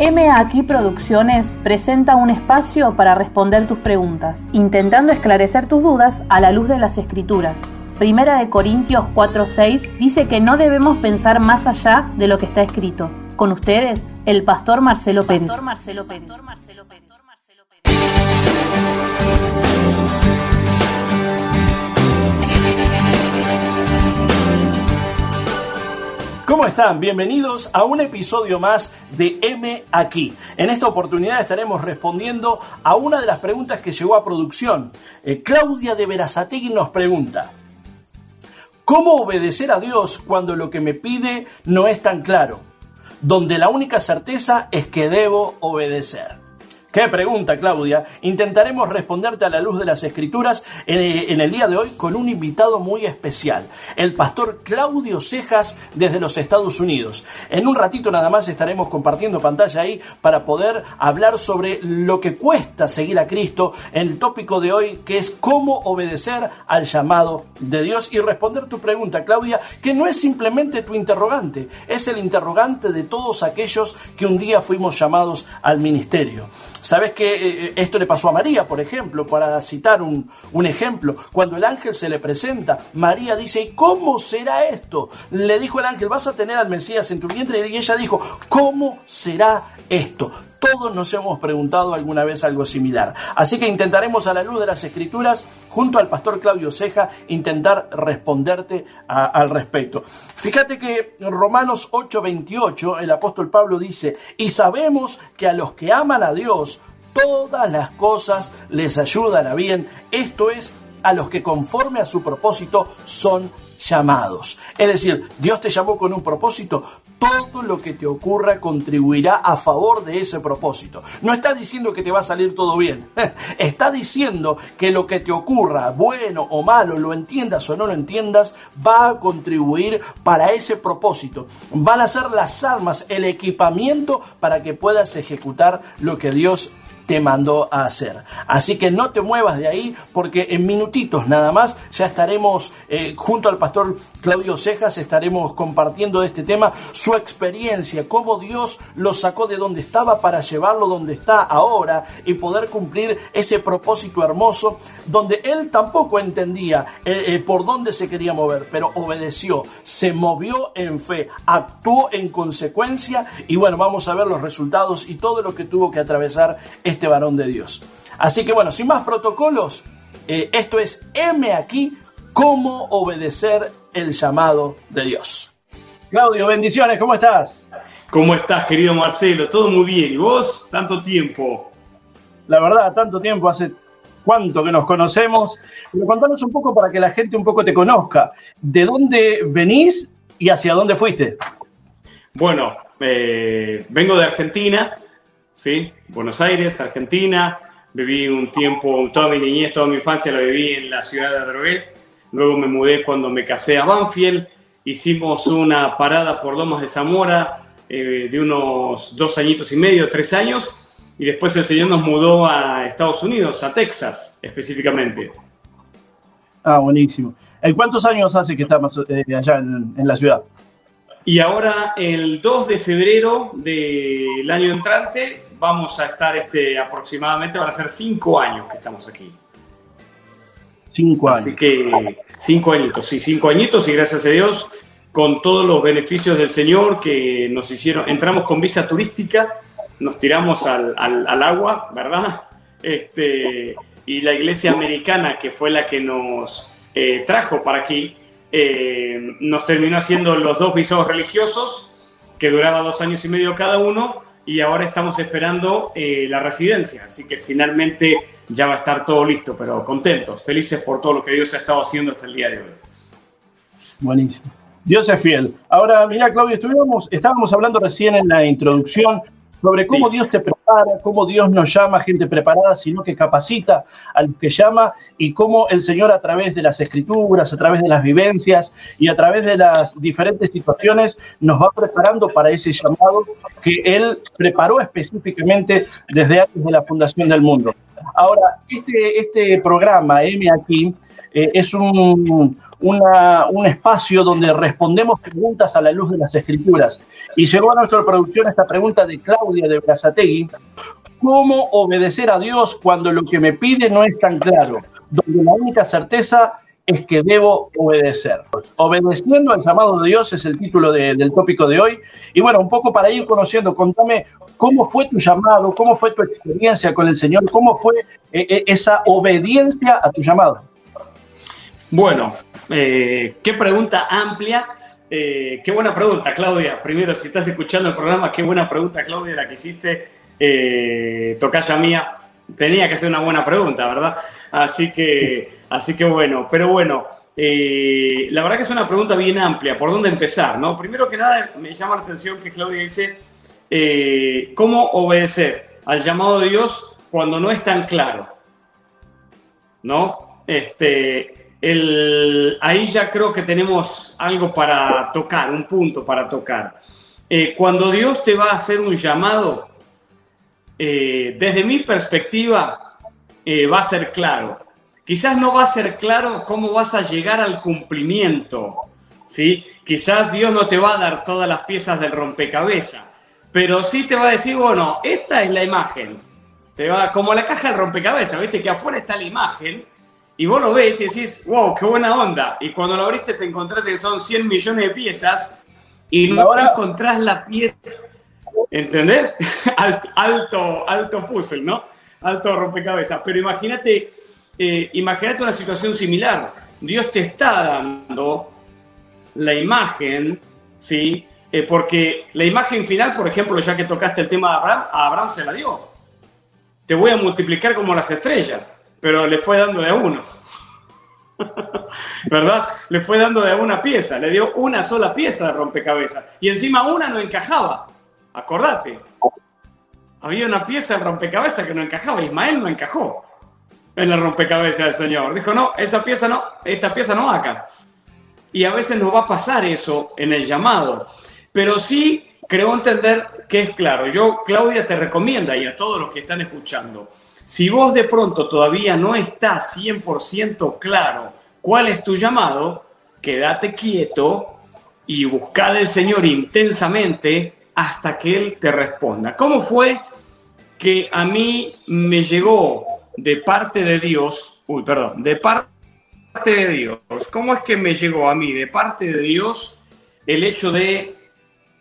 M Aquí Producciones presenta un espacio para responder tus preguntas, intentando esclarecer tus dudas a la luz de las escrituras. Primera de Corintios 4:6 dice que no debemos pensar más allá de lo que está escrito. Con ustedes, el pastor Marcelo Pérez. Pastor Marcelo Pérez. ¿Cómo están? Bienvenidos a un episodio más de M aquí. En esta oportunidad estaremos respondiendo a una de las preguntas que llegó a producción. Eh, Claudia de Verazategui nos pregunta, ¿cómo obedecer a Dios cuando lo que me pide no es tan claro? Donde la única certeza es que debo obedecer. Qué pregunta, Claudia. Intentaremos responderte a la luz de las escrituras en, el día de hoy con un invitado muy especial, el pastor Claudio Cejas desde los Estados Unidos. En un ratito nada más estaremos compartiendo pantalla ahí para poder hablar sobre lo que cuesta seguir a Cristo, el tópico de hoy que es cómo obedecer al llamado de Dios y responder tu pregunta, Claudia, que no es simplemente tu interrogante, es el interrogante de todos aquellos que un día fuimos llamados al ministerio. ¿Sabes que eh, eh, esto le pasó a María, por ejemplo? Para citar un, un, ejemplo, cuando el ángel se le presenta, María dice, ¿y cómo será esto? Le dijo el ángel, vas a tener al Mesías en tu vientre y ella dijo, ¿cómo será esto? Todos nos hemos preguntado alguna vez algo similar. Así que intentaremos a la luz de las escrituras, junto al pastor Claudio Ceja, intentar responderte al respecto. Fíjate que en Romanos 8:28 el apóstol Pablo dice, y sabemos que a los que aman a Dios, todas las cosas les ayudan a bien. Esto es, a los que conforme a su propósito son llamados. Es decir, Dios te llamó con un propósito, todo lo que te ocurra contribuirá a favor de ese propósito. No está diciendo que te va a salir todo bien, está diciendo que lo que te ocurra, bueno o malo, lo entiendas o no lo entiendas, va a contribuir para ese propósito. Van a ser las armas, el equipamiento para que puedas ejecutar lo que Dios te mandó a hacer. Así que no te muevas de ahí porque en minutitos nada más ya estaremos eh, junto al pastor Claudio Cejas, estaremos compartiendo este tema su experiencia, cómo Dios lo sacó de donde estaba para llevarlo donde está ahora y poder cumplir ese propósito hermoso donde él tampoco entendía eh, eh, por dónde se quería mover, pero obedeció, se movió en fe, actuó en consecuencia y bueno, vamos a ver los resultados y todo lo que tuvo que atravesar este este varón de Dios. Así que bueno, sin más protocolos, eh, esto es M aquí, cómo obedecer el llamado de Dios. Claudio, bendiciones, ¿cómo estás? ¿Cómo estás, querido Marcelo? Todo muy bien. ¿Y vos? Tanto tiempo. La verdad, tanto tiempo, hace cuánto que nos conocemos. Pero contanos un poco para que la gente un poco te conozca. ¿De dónde venís y hacia dónde fuiste? Bueno, eh, vengo de Argentina, ¿sí? Buenos Aires, Argentina. Viví un tiempo, toda mi niñez, toda mi infancia la viví en la ciudad de Adrogué. Luego me mudé cuando me casé a Banfield. Hicimos una parada por Lomas de Zamora eh, de unos dos añitos y medio, tres años. Y después el Señor nos mudó a Estados Unidos, a Texas específicamente. Ah, buenísimo. ¿En cuántos años hace que estamos eh, allá en la ciudad? Y ahora, el 2 de febrero del año entrante, vamos a estar este, aproximadamente, van a ser cinco años que estamos aquí. Cinco años. Así que cinco añitos, sí, cinco añitos y gracias a Dios, con todos los beneficios del Señor que nos hicieron, entramos con visa turística, nos tiramos al, agua, ¿verdad? Este, y la iglesia americana, que fue la que nos eh, trajo para aquí, eh, nos terminó haciendo los dos visados religiosos, que duraba dos años y medio cada uno, y ahora estamos esperando eh, la residencia, así que finalmente ya va a estar todo listo, pero contentos, felices por todo lo que Dios ha estado haciendo hasta el día de hoy. Buenísimo. Dios es fiel. Ahora, mira, Claudio, estuvimos, estábamos hablando recién en la introducción sobre cómo Dios te cómo Dios no llama a gente preparada, sino que capacita a los que llama y cómo el Señor a través de las escrituras, a través de las vivencias y a través de las diferentes situaciones nos va preparando para ese llamado que Él preparó específicamente desde antes de la fundación del mundo. Ahora, este, este programa, M aquí, eh, es un, un espacio donde respondemos preguntas a la luz de las escrituras. Y llegó a nuestra producción esta pregunta de Claudia de Brazategui. ¿Cómo obedecer a Dios cuando lo que me pide no es tan claro? Donde la única certeza es que debo obedecer. Obedeciendo al llamado de Dios es el título del tópico de hoy. Y bueno, un poco para ir conociendo, contame cómo fue tu llamado, cómo fue tu experiencia con el Señor, cómo fue eh, eh, esa obediencia a tu llamado. Bueno, eh, qué pregunta amplia. qué buena pregunta, Claudia. Primero, si estás escuchando el programa, qué buena pregunta, Claudia, la que hiciste, tocaya mía. Tenía que ser una buena pregunta, ¿verdad? Así que Así que bueno, pero bueno, eh, la verdad que es una pregunta bien amplia. ¿Por dónde empezar? No? Primero que nada, me llama la atención que Claudia dice, eh, ¿cómo obedecer al llamado de Dios cuando no es tan claro? ¿No? Este, el, ahí ya creo que tenemos algo para tocar, un punto para tocar. Eh, cuando Dios te va a hacer un llamado, desde mi perspectiva, va a ser claro quizás no va a ser claro cómo vas a llegar al cumplimiento, ¿sí? Quizás Dios no te va a dar todas las piezas del rompecabezas, pero sí te va a decir, bueno, esta es la imagen. Te va como la caja del rompecabezas, ¿viste? Que afuera está la imagen y vos lo ves y decís, wow, qué buena onda. Y cuando lo abriste te encontraste que son 100 millones de piezas y no Ahora... encontrás la pieza. ¿Entendés? alto, alto puzzle, ¿no? Alto rompecabezas. Pero imagínate eh, imagínate una situación similar. Dios te está dando la imagen, ¿sí? Eh, porque la imagen final, por ejemplo, ya que tocaste el tema de Abraham, a Abraham se la dio. Te voy a multiplicar como las estrellas, pero le fue dando de a uno. ¿Verdad? Le fue dando de a una pieza, le dio una sola pieza de rompecabezas. Y encima una no encajaba. Acordate. Había una pieza de rompecabezas que no encajaba. Ismael no encajó en la rompecabezas del Señor. Dijo, no, esa pieza no, esta pieza no acá. Y a veces nos va a pasar eso en el llamado. Pero sí creo entender que es claro. Yo, Claudia, te recomienda y a todos los que están escuchando, si vos de pronto todavía no estás 100% claro cuál es tu llamado, quédate quieto y busca del Señor intensamente hasta que Él te responda. ¿Cómo fue que a mí me llegó de parte de Dios, uy, perdón, de parte de Dios, ¿cómo es que me llegó a mí de parte de Dios el hecho de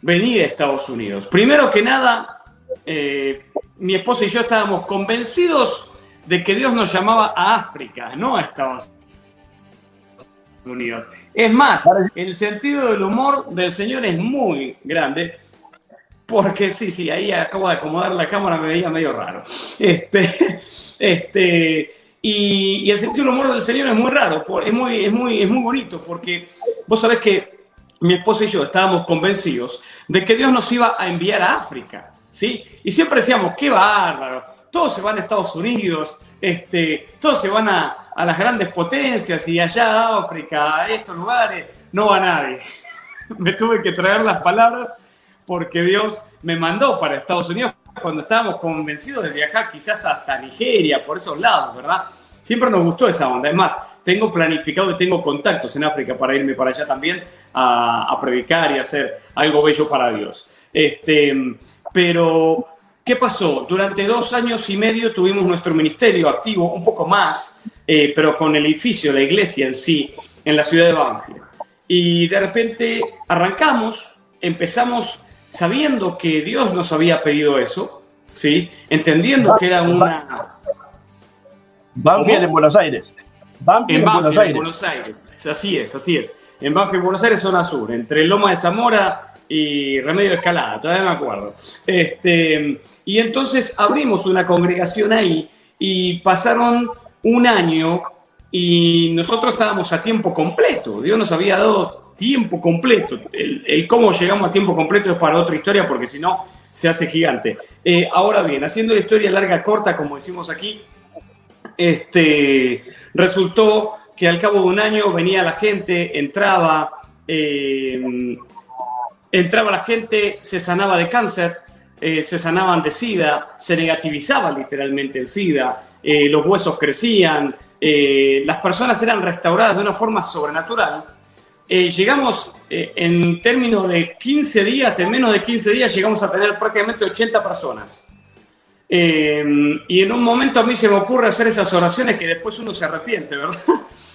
venir a Estados Unidos? Primero que nada, eh, mi esposa y yo estábamos convencidos de que Dios nos llamaba a África, no a Estados Unidos. Es más, el sentido del humor del Señor es muy grande. Porque sí, sí, ahí acabo de acomodar la cámara, me veía medio raro. Este, este, y, el sentido del humor del Señor es muy raro, es muy, es, muy, es muy bonito, porque vos sabés que mi esposa y yo estábamos convencidos de que Dios nos iba a enviar a África, Y siempre decíamos, qué bárbaro, todos se van a Estados Unidos, este, todos se van a, a las grandes potencias y allá a África, a estos lugares, no va nadie. me tuve que traer las palabras porque Dios me mandó para Estados Unidos cuando estábamos convencidos de viajar quizás hasta Nigeria, por esos lados, ¿verdad? Siempre nos gustó esa onda. Es más, tengo planificado y tengo contactos en África para irme para allá también a, predicar y hacer algo bello para Dios. Este, pero, ¿qué pasó? Durante dos años y medio tuvimos nuestro ministerio activo, un poco más, eh, pero con el edificio, la iglesia en sí, en la ciudad de Banfield. Y de repente arrancamos, empezamos sabiendo que Dios nos había pedido eso, ¿sí? Entendiendo que era una... Banfield en Buenos Aires. Banfield en, Buenos, Aires. Buenos Aires. Así es, así es. En Banfield, Buenos Aires, zona sur, entre Loma de Zamora y Remedio de Escalada, todavía me acuerdo. Este, y entonces abrimos una congregación ahí y pasaron un año y nosotros estábamos a tiempo completo. Dios nos había dado tiempo completo. El, cómo llegamos a tiempo completo es para otra historia porque si no se hace gigante. Eh, ahora bien, haciendo la historia larga, corta, como decimos aquí, este, resultó que al cabo de un año venía la gente, entraba, eh, entraba la gente, se sanaba de cáncer, eh, se sanaban de SIDA, se negativizaba literalmente el SIDA, los huesos crecían, eh, las personas eran restauradas de una forma sobrenatural. Eh, llegamos eh, en términos de 15 días, en menos de 15 días llegamos a tener prácticamente 80 personas. y en un momento a mí se me ocurre hacer esas oraciones que después uno se arrepiente, ¿verdad?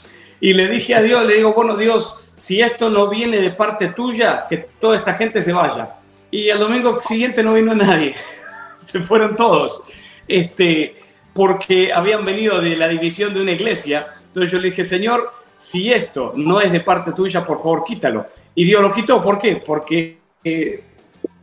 Y le dije a Dios, le digo, bueno Dios, si esto no viene de parte tuya, que toda esta gente se vaya. Y el domingo siguiente no vino nadie, se fueron todos. Este, porque habían venido de la división de una iglesia. Entonces yo le dije, Señor, si esto no es de parte tuya, por favor, quítalo. Y Dios lo quitó. ¿Por qué? Porque eh,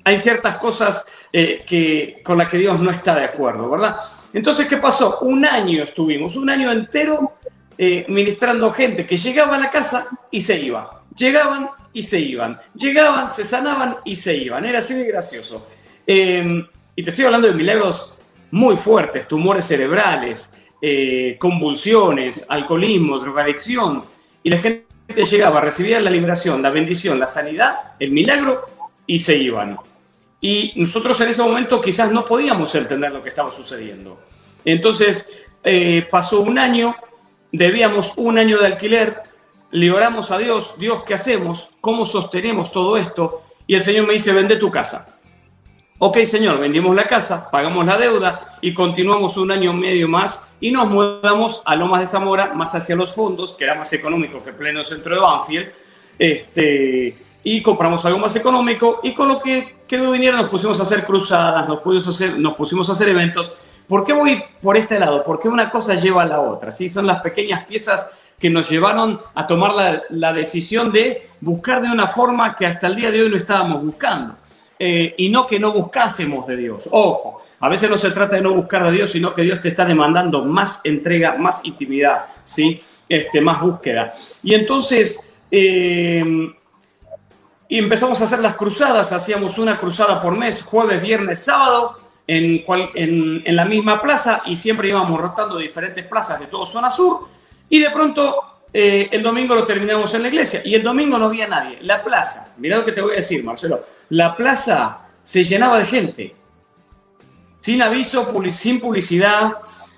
hay ciertas cosas eh, que, con las que Dios no está de acuerdo, ¿verdad? Entonces, ¿qué pasó? Un año estuvimos, un año entero eh, ministrando gente que llegaba a la casa y se iba. Llegaban y se iban. Llegaban, se sanaban y se iban. Era así de gracioso. y te estoy hablando de milagros muy fuertes, tumores cerebrales, eh, convulsiones, alcoholismo, drogadicción, y la gente llegaba, recibía la liberación, la bendición, la sanidad, el milagro, y se iban. Y nosotros en ese momento quizás no podíamos entender lo que estaba sucediendo. Entonces eh, pasó un año, debíamos un año de alquiler, le oramos a Dios, Dios, ¿qué hacemos? ¿Cómo sostenemos todo esto? Y el Señor me dice, vende tu casa. Ok, señor, vendimos la casa, pagamos la deuda y continuamos un año y medio más y nos mudamos a Lomas de Zamora, más hacia los fondos, que era más económico que el pleno centro de Banfield, este, y compramos algo más económico y con lo que quedó dinero nos pusimos a hacer cruzadas, nos pusimos a hacer, nos pusimos a hacer eventos. ¿Por qué voy por este lado? Porque una cosa lleva a la otra, ¿sí? Son las pequeñas piezas que nos llevaron a tomar la, decisión de buscar de una forma que hasta el día de hoy no estábamos buscando. Eh, y no que no buscásemos de Dios. Ojo, a veces no se trata de no buscar de Dios, sino que Dios te está demandando más entrega, más intimidad, ¿sí? Este, más búsqueda. Y entonces, eh, empezamos a hacer las cruzadas, hacíamos una cruzada por mes, jueves, viernes, sábado, en, en, en la misma plaza, y siempre íbamos rotando diferentes plazas de todo zona sur, y de pronto eh, el domingo lo terminamos en la iglesia, y el domingo no había nadie. La plaza, mira lo que te voy a decir, Marcelo la plaza se llenaba de gente. Sin aviso, sin publicidad,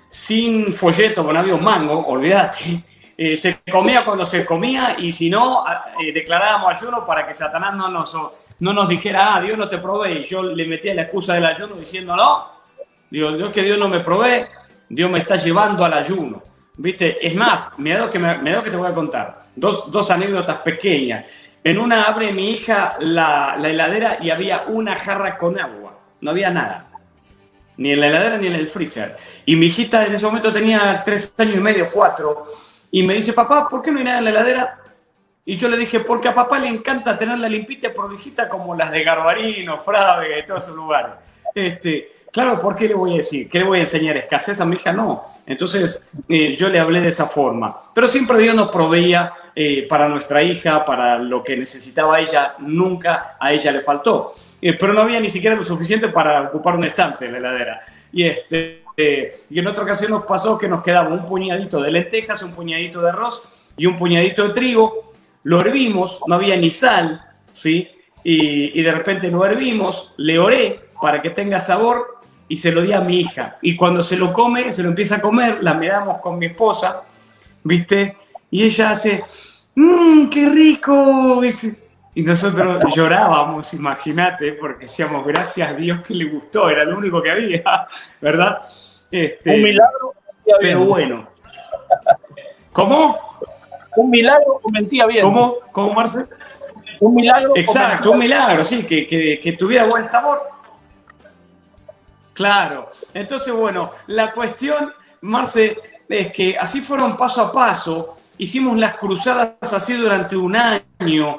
sin folleto, con había un mango, olvídate. Eh, se comía cuando se comía y si no, eh, declarábamos ayuno para que Satanás no nos, no nos dijera, ah, Dios no te provee. Y yo le metía la excusa del ayuno diciendo, no, digo, Dios que Dios no me provee, Dios me está llevando al ayuno. ¿Viste? Es más, me que, me, que te voy a contar. Dos, dos anécdotas pequeñas. En una abre mi hija la, heladera y había una jarra con agua. No había nada. Ni en la heladera ni en el freezer. Y mi hijita en ese momento tenía tres años y medio, cuatro. Y me dice, papá, ¿por qué no hay nada en la heladera? Y yo le dije, porque a papá le encanta tener la limpita prolijita como las de Garbarino, Frávega y todos esos lugares. Este, Claro, ¿por qué le voy a decir? ¿Qué le voy a enseñar? ¿Escasez a mi hija? No. Entonces eh, yo le hablé de esa forma. Pero siempre Dios nos proveía eh, para nuestra hija, para lo que necesitaba ella, nunca a ella le faltó. Eh, pero no había ni siquiera lo suficiente para ocupar un estante en la heladera. Y, este, y en otra ocasión nos pasó que nos quedaba un puñadito de lentejas, un puñadito de arroz y un puñadito de trigo. Lo hervimos, no había ni sal, ¿sí? Y, y de repente lo hervimos, le oré para que tenga sabor y se lo di a mi hija. Y cuando se lo come, se lo empieza a comer, la miramos con mi esposa, ¿viste? Y ella hace, mmm, qué rico. Y nosotros llorábamos, imagínate, porque decíamos, gracias a Dios que le gustó, era lo único que había, ¿verdad? Este, un milagro. Pero bueno. ¿Cómo? Un milagro o mentía bien. ¿Cómo? ¿Cómo, Marcel? Un milagro. Exacto, un milagro, sí, que, que, que tuviera buen sabor Claro. Entonces, bueno, la cuestión, Marce, es que así fueron paso a paso. Hicimos las cruzadas así durante un año.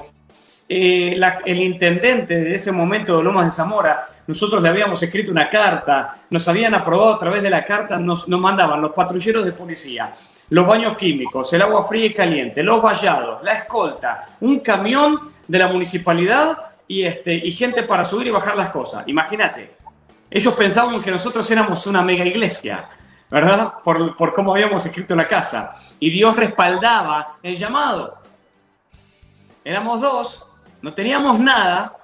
Eh, el intendente de ese momento de Lomas de Zamora, nosotros le habíamos escrito una carta, nos habían aprobado a través de la carta, nos, nos mandaban los patrulleros de policía, los baños químicos, el agua fría y caliente, los vallados, la escolta, un camión de la municipalidad y, este, y gente para subir y bajar las cosas. Imagínate, ellos pensaban que nosotros éramos una mega iglesia, ¿verdad? Por, por cómo habíamos escrito la casa. Y Dios respaldaba el llamado. Éramos dos, no teníamos nada,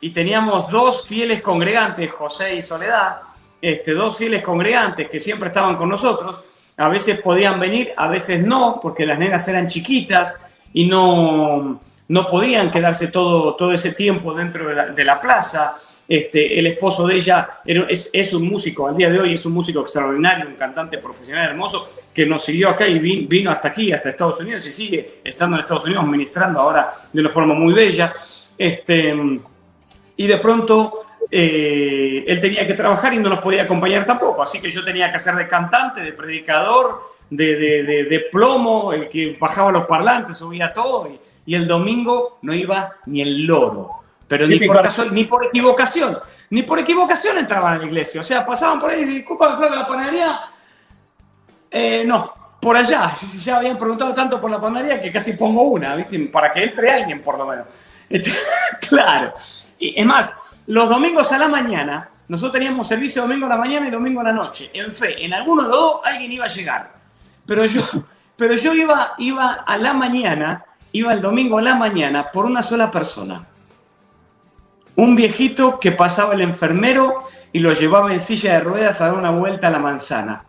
y teníamos dos fieles congregantes, José y Soledad, este, dos fieles congregantes que siempre estaban con nosotros. A veces podían venir, a veces no, porque las nenas eran chiquitas y no, no podían quedarse todo, todo ese tiempo dentro de la, plaza. Este, el esposo de ella es, es, un músico, al día de hoy es un músico extraordinario, un cantante profesional hermoso, que nos siguió acá y vino hasta aquí, hasta Estados Unidos, y sigue estando en Estados Unidos, ministrando ahora de una forma muy bella. Este, y de pronto eh, él tenía que trabajar y no nos podía acompañar tampoco, así que yo tenía que hacer de cantante, de predicador, de, de, de, plomo, el que bajaba los parlantes, subía todo, y, y el domingo no iba ni el loro pero ni por, ni por equivocación, ni por equivocación entraban a la iglesia. O sea, pasaban por ahí y disculpa, de la panadería. Eh, no, por allá. Ya habían preguntado tanto por la panadería que casi pongo una, ¿viste? Para que entre alguien, por lo menos. Este, claro. Y es más, los domingos a la mañana, nosotros teníamos servicio domingo a la mañana y domingo a la noche. En fe, en alguno de los dos alguien iba a llegar. Pero yo, pero yo iba, iba a la mañana, iba el domingo a la mañana por una sola persona un viejito que pasaba el enfermero y lo llevaba en silla de ruedas a dar una vuelta a la manzana.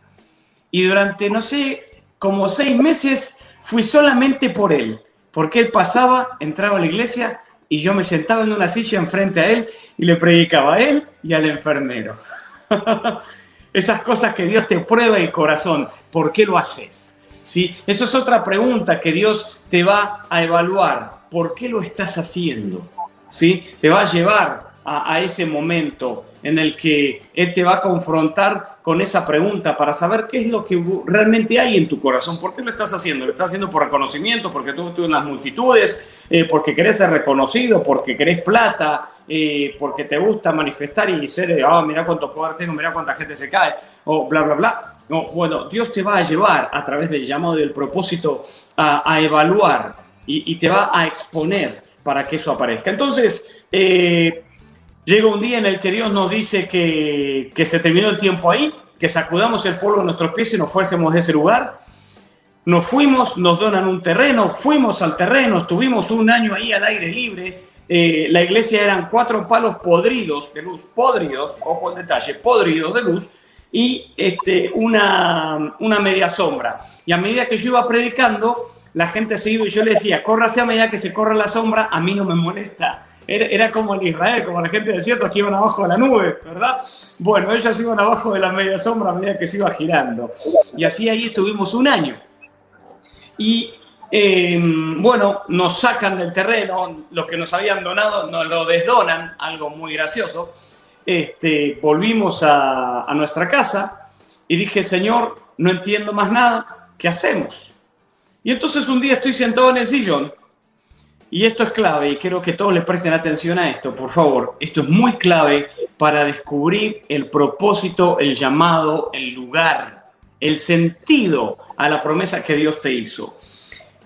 Y durante, no sé, como seis meses fui solamente por él, porque él pasaba, entraba a la iglesia y yo me sentaba en una silla enfrente a él y le predicaba a él y al enfermero. Esas cosas que Dios te prueba el corazón, ¿por qué lo haces? ¿Sí? Eso es otra pregunta que Dios te va a evaluar. ¿Por qué lo estás haciendo? ¿sí? Te va a llevar a, ese momento en el que Él te va a confrontar con esa pregunta para saber qué es lo que realmente hay en tu corazón. ¿Por qué lo estás haciendo? ¿Lo estás haciendo por reconocimiento? ¿Porque tú estás en las multitudes? Eh, ¿Porque querés ser reconocido? ¿Porque querés plata? Eh, ¿Porque te gusta manifestar y ser, ah, mira cuánto poder tengo, mira cuánta gente se cae? O bla, bla, bla. No, bueno, Dios te va a llevar a través del llamado del propósito a, evaluar y, y te va a exponer para que eso aparezca. Entonces, eh, llega un día en el que Dios nos dice que, se terminó el tiempo ahí, que sacudamos el polvo de nuestros pies y nos fuésemos de ese lugar. Nos fuimos, nos donan un terreno, fuimos al terreno, estuvimos un año ahí al aire libre. Eh, la iglesia eran cuatro palos podridos de luz, podridos, ojo al detalle, podridos de luz, y este, una, una media sombra. Y a medida que yo iba predicando, la gente se iba y yo le decía, córrase a medida que se corre la sombra, a mí no me molesta. Era, como en Israel, como la gente de cierto que iban abajo de la nube, ¿verdad? Bueno, ellos iban abajo de la media sombra a medida que se iba girando. Y así ahí estuvimos un año. Y em, bueno, nos sacan del terreno, los que nos habían donado nos lo desdonan, algo muy gracioso. Este, volvimos a, a nuestra casa y dije, Señor, no entiendo más nada, ¿qué hacemos? Y entonces un día estoy sentado en el sillón, y esto es clave, y quiero que todos le presten atención a esto, por favor. Esto es muy clave para descubrir el propósito, el llamado, el lugar, el sentido a la promesa que Dios te hizo.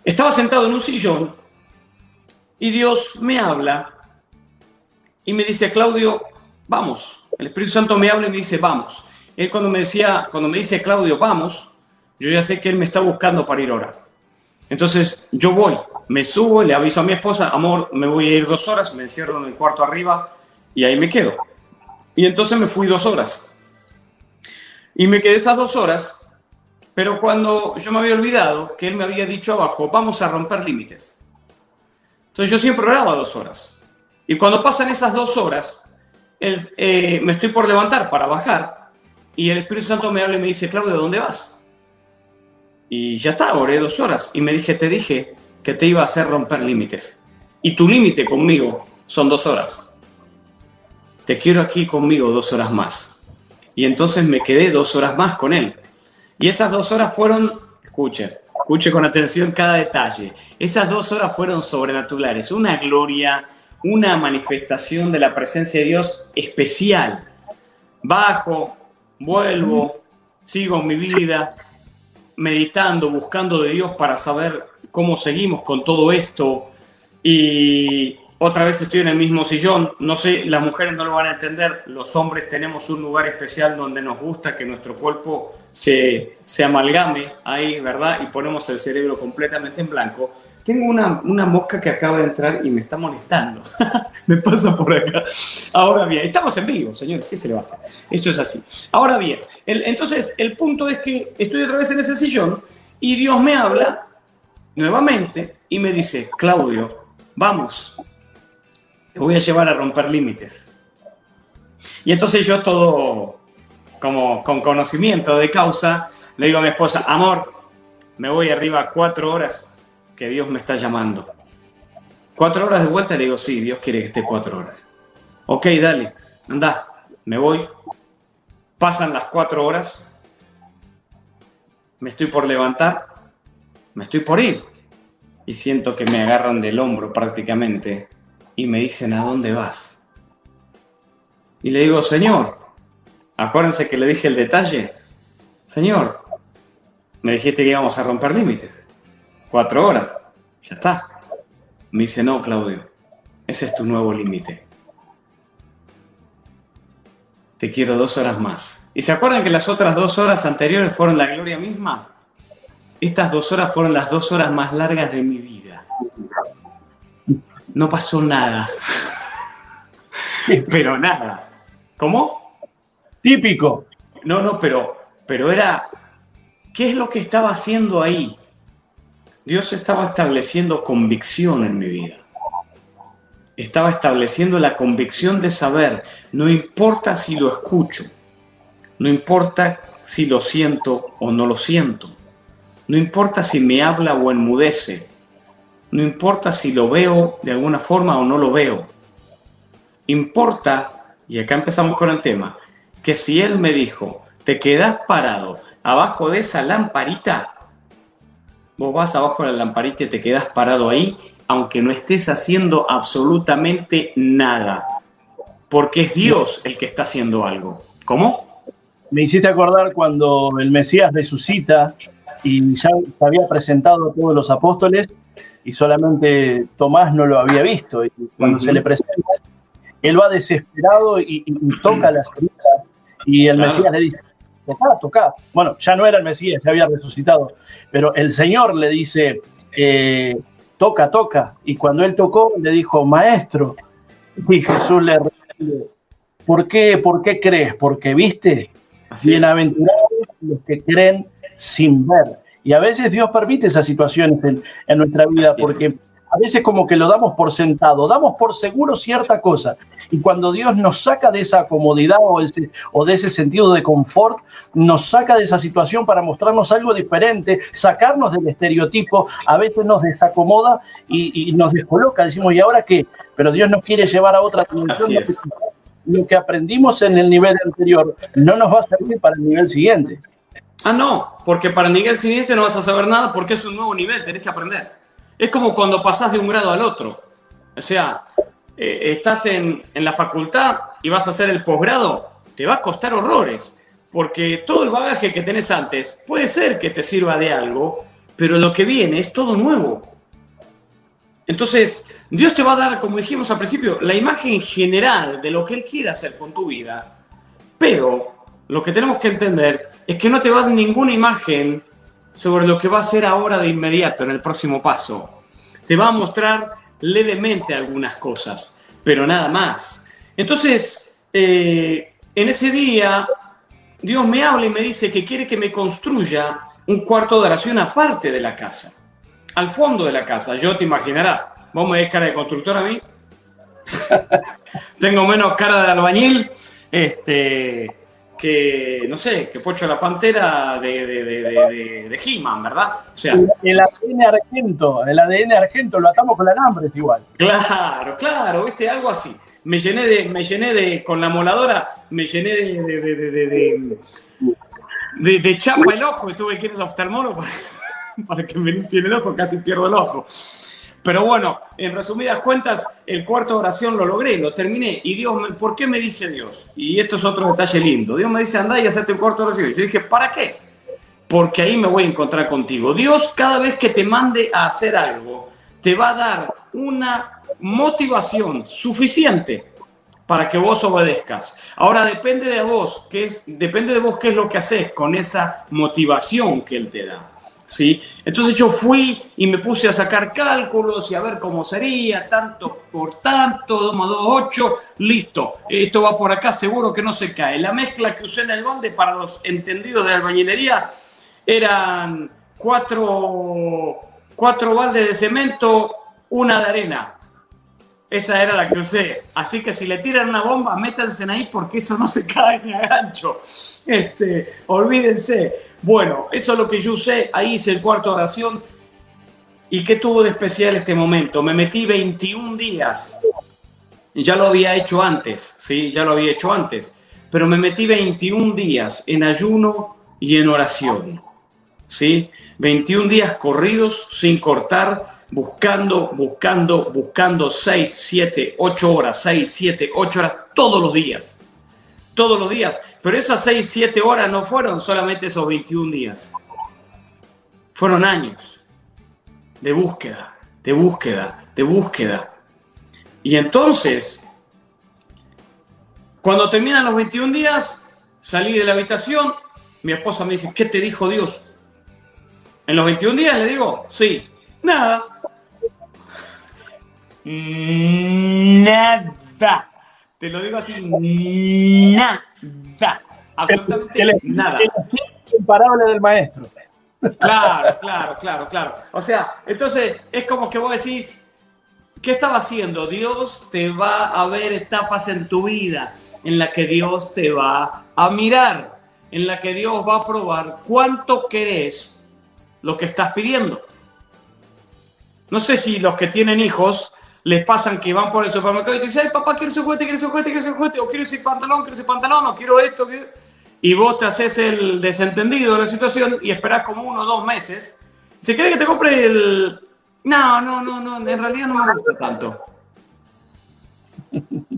Estaba sentado en un sillón y Dios me habla y me dice, Claudio, vamos. El Espíritu Santo me habla y me dice, vamos. Él cuando me decía, cuando me dice, Claudio, vamos, yo ya sé que Él me está buscando para ir a orar. Entonces yo voy, me subo, le aviso a mi esposa, amor, me voy a ir dos horas, me encierro en el cuarto arriba y ahí me quedo. Y entonces me fui dos horas. Y me quedé esas dos horas, pero cuando yo me había olvidado que él me había dicho abajo, vamos a romper límites. Entonces yo siempre oraba dos horas. Y cuando pasan esas dos horas, eh, me estoy por levantar para bajar y el Espíritu Santo me habla y me dice, Claudio, ¿de dónde vas? Y ya está, oré dos horas. Y me dije, te dije que te iba a hacer romper límites. Y tu límite conmigo son dos horas. Te quiero aquí conmigo dos horas más. Y entonces me quedé dos horas más con él. Y esas dos horas fueron, escuche, escuche con atención cada detalle. Esas dos horas fueron sobrenaturales. Una gloria, una manifestación de la presencia de Dios especial. Bajo, vuelvo, sigo mi vida, meditando, buscando de Dios para saber cómo seguimos con todo esto. Y otra vez estoy en el mismo sillón. No sé, las mujeres no lo van a entender. Los hombres tenemos un lugar especial donde nos gusta que nuestro cuerpo se, se amalgame ahí, ¿verdad? Y ponemos el cerebro completamente en blanco. tengo una, una, mosca que acaba de entrar y me está molestando. me pasa por acá. Ahora bien, estamos en vivo, señores, ¿qué se le va a hacer? Esto es así. Ahora bien, entonces el punto es que estoy otra vez en ese sillón y Dios me habla nuevamente y me dice, Claudio, vamos, te voy a llevar a romper límites. Y entonces yo todo como con conocimiento de causa, le digo a mi esposa, amor, me voy arriba cuatro horas que Dios me está llamando. ¿Cuatro horas de vuelta? Le digo, sí, Dios quiere que esté cuatro horas. Ok, dale, anda, me voy. Pasan las cuatro horas, me estoy por levantar, me estoy por ir. Y siento que me agarran del hombro prácticamente y me dicen, ¿a dónde vas? Y le digo, Señor, acuérdense que le dije el detalle. Señor, me dijiste que íbamos a romper límites. Cuatro horas. Ya está. Me dice, no, Claudio, ese es tu nuevo límite. Te quiero dos horas más. ¿Y se acuerdan que las otras dos horas anteriores fueron la gloria misma? Estas dos horas fueron las dos horas más largas de mi vida. No pasó nada. pero nada. ¿Cómo? Típico. No, no, pero, pero era, ¿qué es lo que estaba haciendo ahí? Dios estaba estableciendo convicción en mi vida. Estaba estableciendo la convicción de saber, no importa si lo escucho, no importa si lo siento o no lo siento, no importa si me habla o enmudece, no importa si lo veo de alguna forma o no lo veo. Importa, y acá empezamos con el tema, que si Él me dijo, te quedas parado abajo de esa lamparita, vos vas abajo de la lamparita y te quedas parado ahí, aunque no estés haciendo absolutamente nada. Porque es Dios el que está haciendo algo. ¿Cómo? Me hiciste acordar cuando el Mesías resucita y ya se había presentado a todos los apóstoles y solamente Tomás no lo había visto. Y cuando se le presenta, él va desesperado y, toca las heridas y el Mesías le dice, toca, toca. Bueno, ya no era el Mesías, ya había resucitado, pero el Señor le dice, eh, toca, toca. Y cuando él tocó, le dijo, maestro. Y Jesús le responde, ¿por qué, por qué crees? Porque viste, bienaventurados los que creen sin ver. Y a veces Dios permite esas situaciones en, nuestra vida porque a veces como que lo damos por sentado, damos por seguro cierta cosa. Y cuando Dios nos saca de esa comodidad o, o de ese sentido de confort, nos saca de esa situación para mostrarnos algo diferente, sacarnos del estereotipo, a veces nos desacomoda y, nos descoloca. Decimos, ¿y ahora qué? Pero Dios nos quiere llevar a otra dimensión. Lo que aprendimos en el nivel anterior no nos va a servir para el nivel siguiente. Ah, no, porque para el nivel siguiente no vas a saber nada porque es un nuevo nivel, tenés que aprender. Es como cuando pasás de un grado al otro. O sea, eh, estás en, la facultad y vas a hacer el posgrado, te va a costar horrores, porque todo el bagaje que tenés antes puede ser que te sirva de algo, pero lo que viene es todo nuevo. Entonces, Dios te va a dar, como dijimos al principio, la imagen general de lo que Él quiere hacer con tu vida, pero lo que tenemos que entender es que no te va a dar ninguna imagen sobre lo que va a ser ahora de inmediato en el próximo paso. Te va a mostrar levemente algunas cosas, pero nada más. Entonces, eh, en ese día, Dios me habla y me dice que quiere que me construya un cuarto de oración aparte de la casa, al fondo de la casa. Yo te imaginarás, vos me ves cara de constructor a mí, tengo menos cara de albañil, este, que, no sé, que Pocho la Pantera de, de, de, de He-Man, ¿verdad? O sea, el ADN argento, el ADN argento lo atamos con alambre, igual. Claro, claro, viste, algo así. Me llené de, me llené de, con la moladora, me llené de, de, de, chapa el ojo y tuve que ir al oftalmólogo para, para que me limpie el ojo, casi pierdo el ojo. Pero bueno, en resumidas cuentas, el cuarto oración lo logré, lo terminé. Y Dios, ¿por qué me dice Dios? Y esto es otro detalle lindo. Dios me dice, anda y hazte el cuarto oración. Y yo dije, ¿para qué? Porque ahí me voy a encontrar contigo. Dios, cada vez que te mande a hacer algo, te va a dar una motivación suficiente para que vos obedezcas. Ahora depende de vos, qué es, depende de vos qué es lo que haces con esa motivación que Él te da. ¿Sí? Entonces yo fui y me puse a sacar cálculos y a ver cómo sería, tanto por tanto, 2 más 2, 8, listo. Esto va por acá, seguro que no se cae. La mezcla que usé en el balde para los entendidos de albañilería eran cuatro, cuatro baldes de cemento, una de arena. Esa era la que usé. Así que si le tiran una bomba, métanse ahí porque eso no se cae ni a gancho. Este, olvídense. Bueno, eso es lo que yo usé. Ahí hice el cuarto oración. ¿Y qué tuvo de especial este momento? Me metí 21 días. Ya lo había hecho antes, ¿sí? Ya lo había hecho antes. Pero me metí 21 días en ayuno y en oración, ¿sí? 21 días corridos sin cortar, buscando, buscando, buscando 6, 7, 8 horas, 6, 7, 8 horas todos los días. Todos los días. Pero esas 6, 7 horas no fueron solamente esos 21 días. Fueron años de búsqueda, de búsqueda, de búsqueda. Y entonces, cuando terminan los 21 días, salí de la habitación, mi esposa me dice, ¿qué te dijo Dios? En los 21 días le digo, sí, nada. Nada. Te lo digo así, nada. Absolutamente nada. Imparable del maestro. Claro, claro, claro, claro. O sea, entonces es como que vos decís, ¿qué estaba haciendo? Dios te va a ver etapas en tu vida en la que Dios te va a mirar, en la que Dios va a probar cuánto querés lo que estás pidiendo. No sé si los que tienen hijos les pasan que van por el supermercado y te dicen, ay papá, quiero ese juguete, quiero ese juguete, quiero ese juguete, o quiero ese pantalón, quiero ese pantalón, o quiero esto, y vos te haces el desentendido de la situación y esperás como uno o dos meses. ¿Se cree que te compre el...? No, no, no, no, en realidad no me gusta tanto.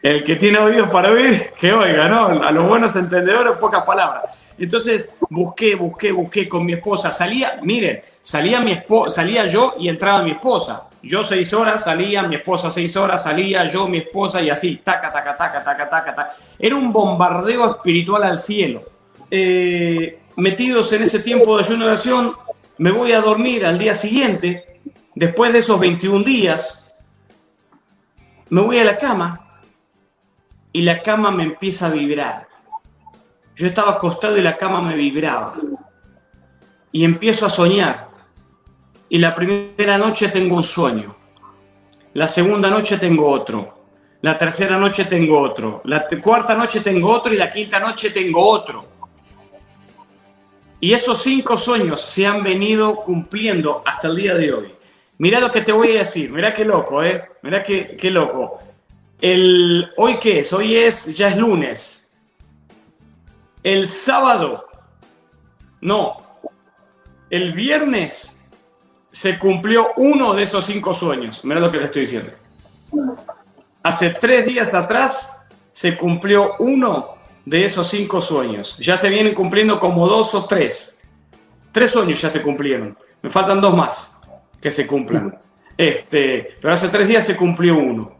El que tiene oídos para oír, que oiga, ¿no? A los buenos entendedores, pocas palabras. Entonces, busqué, busqué, busqué con mi esposa. Salía, miren, salía, mi esposa, salía yo y entraba mi esposa. Yo seis horas, salía, mi esposa seis horas, salía, yo, mi esposa y así, taca, taca, taca, taca, taca, taca. Era un bombardeo espiritual al cielo. Eh, metidos en ese tiempo de ayuno oración, me voy a dormir al día siguiente, después de esos 21 días, me voy a la cama y la cama me empieza a vibrar. Yo estaba acostado y la cama me vibraba. Y empiezo a soñar. Y la primera noche tengo un sueño. La segunda noche tengo otro. La tercera noche tengo otro. La cuarta noche tengo otro y la quinta noche tengo otro. Y esos cinco sueños se han venido cumpliendo hasta el día de hoy. Mira lo que te voy a decir. Mira qué loco, ¿eh? Mira qué, qué loco. El, ¿Hoy qué es? Hoy es, ya es lunes. El sábado, no, el viernes se cumplió uno de esos cinco sueños. Mira lo que te estoy diciendo. Hace tres días atrás se cumplió uno de esos cinco sueños. Ya se vienen cumpliendo como dos o tres. Tres sueños ya se cumplieron. Me faltan dos más que se cumplan. Este, pero hace tres días se cumplió uno.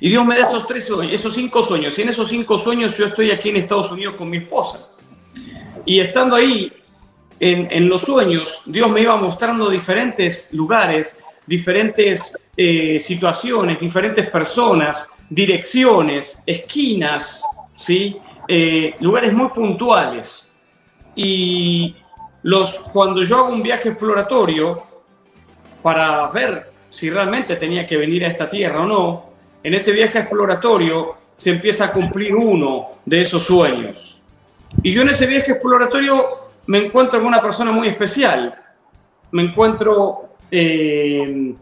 Y Dios me da esos tres sueños, esos cinco sueños. Y en esos cinco sueños yo estoy aquí en Estados Unidos con mi esposa. Y estando ahí, en, los sueños, Dios me iba mostrando diferentes lugares, diferentes eh, situaciones, diferentes personas, direcciones, esquinas, ¿sí? Eh, lugares muy puntuales. Y los, cuando yo hago un viaje exploratorio para ver si realmente tenía que venir a esta tierra o no, en ese viaje exploratorio se empieza a cumplir uno de esos sueños. Y yo en ese viaje exploratorio me encuentro con una persona muy especial. Me encuentro eh,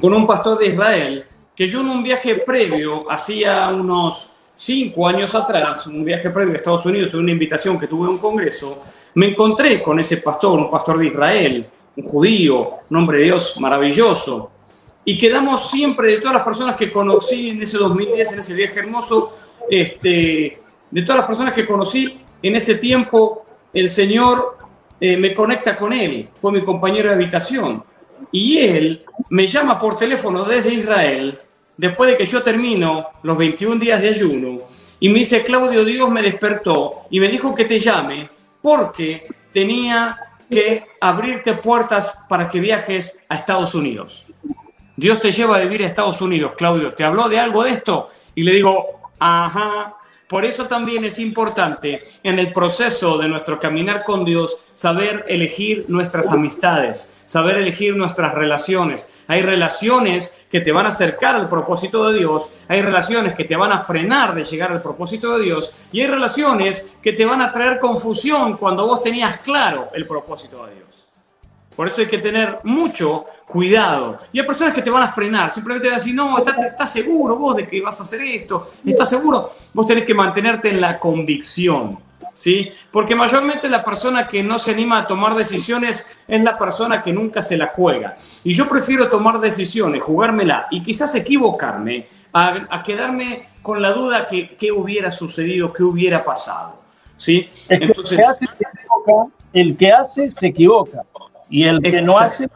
con un pastor de Israel que yo en un viaje previo, hacía unos cinco años atrás, un viaje previo a Estados Unidos, una invitación que tuve en un congreso, me encontré con ese pastor, un pastor de Israel, un judío, un hombre de Dios maravilloso y quedamos siempre de todas las personas que conocí en ese 2010, en ese viaje hermoso, este, de todas las personas que conocí en ese tiempo, el Señor eh, me conecta con Él, fue mi compañero de habitación. Y Él me llama por teléfono desde Israel, después de que yo termino los 21 días de ayuno, y me dice, Claudio, Dios me despertó y me dijo que te llame porque tenía que abrirte puertas para que viajes a Estados Unidos. Dios te lleva a vivir a Estados Unidos, Claudio. ¿Te habló de algo de esto? Y le digo, ajá. Por eso también es importante en el proceso de nuestro caminar con Dios saber elegir nuestras amistades, saber elegir nuestras relaciones. Hay relaciones que te van a acercar al propósito de Dios, hay relaciones que te van a frenar de llegar al propósito de Dios y hay relaciones que te van a traer confusión cuando vos tenías claro el propósito de Dios. Por eso hay que tener mucho cuidado. Y hay personas que te van a frenar, simplemente decir, no, ¿estás, seguro vos de que vas a hacer esto? ¿Estás seguro? Vos tenés que mantenerte en la convicción. ¿Sí? Porque mayormente la persona que no se anima a tomar decisiones es la persona que nunca se la juega. Y yo prefiero tomar decisiones, jugármela y quizás equivocarme a, quedarme con la duda que qué hubiera sucedido, qué hubiera pasado. ¿Sí? Entonces, el que hace se equivoca. Y el que no hace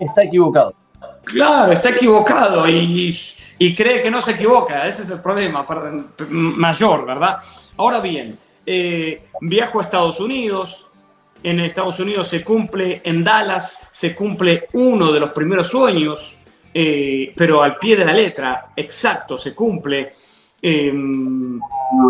está equivocado. Claro, está equivocado y, cree que no se equivoca. Ese es el problema mayor, ¿verdad? Ahora bien, eh, viajo a Estados Unidos. En Estados Unidos se cumple, en Dallas se cumple uno de los primeros sueños, eh, pero al pie de la letra, exacto, se cumple. Em,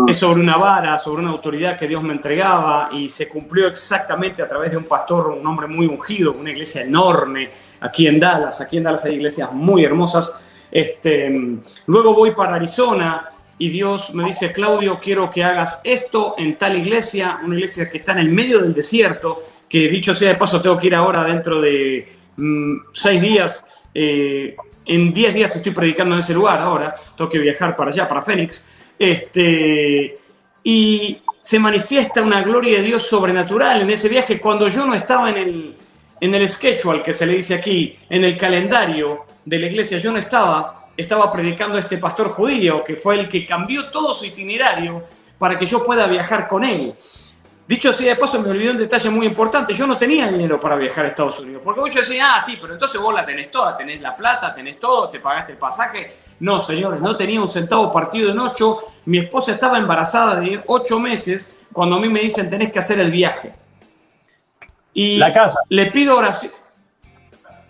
es sobre una vara, sobre una autoridad que Dios me entregaba y se cumplió exactamente a través de un pastor, un hombre muy ungido, una iglesia enorme aquí en Dallas. Aquí en Dallas hay iglesias muy hermosas. Este, luego voy para Arizona y Dios me dice, Claudio, quiero que hagas esto en tal iglesia, una iglesia que está en el medio del desierto, que dicho sea de paso, tengo que ir ahora dentro de mm, seis días. Eh, en 10 días estoy predicando en ese lugar ahora, tengo que viajar para allá, para Fénix. Este, y se manifiesta una gloria de Dios sobrenatural en ese viaje cuando yo no estaba en el, en el schedule que se le dice aquí, en el calendario de la iglesia, yo no estaba, estaba predicando a este pastor judío que fue el que cambió todo su itinerario para que yo pueda viajar con él. Dicho así de paso, me olvidé un detalle muy importante. Yo no tenía dinero para viajar a Estados Unidos. Porque muchos decían, ah, sí, pero entonces vos la tenés toda, tenés la plata, tenés todo, te pagaste el pasaje. No, señores, no tenía un centavo partido en ocho. Mi esposa estaba embarazada de ocho meses cuando a mí me dicen, tenés que hacer el viaje. Y la casa. le pido oración.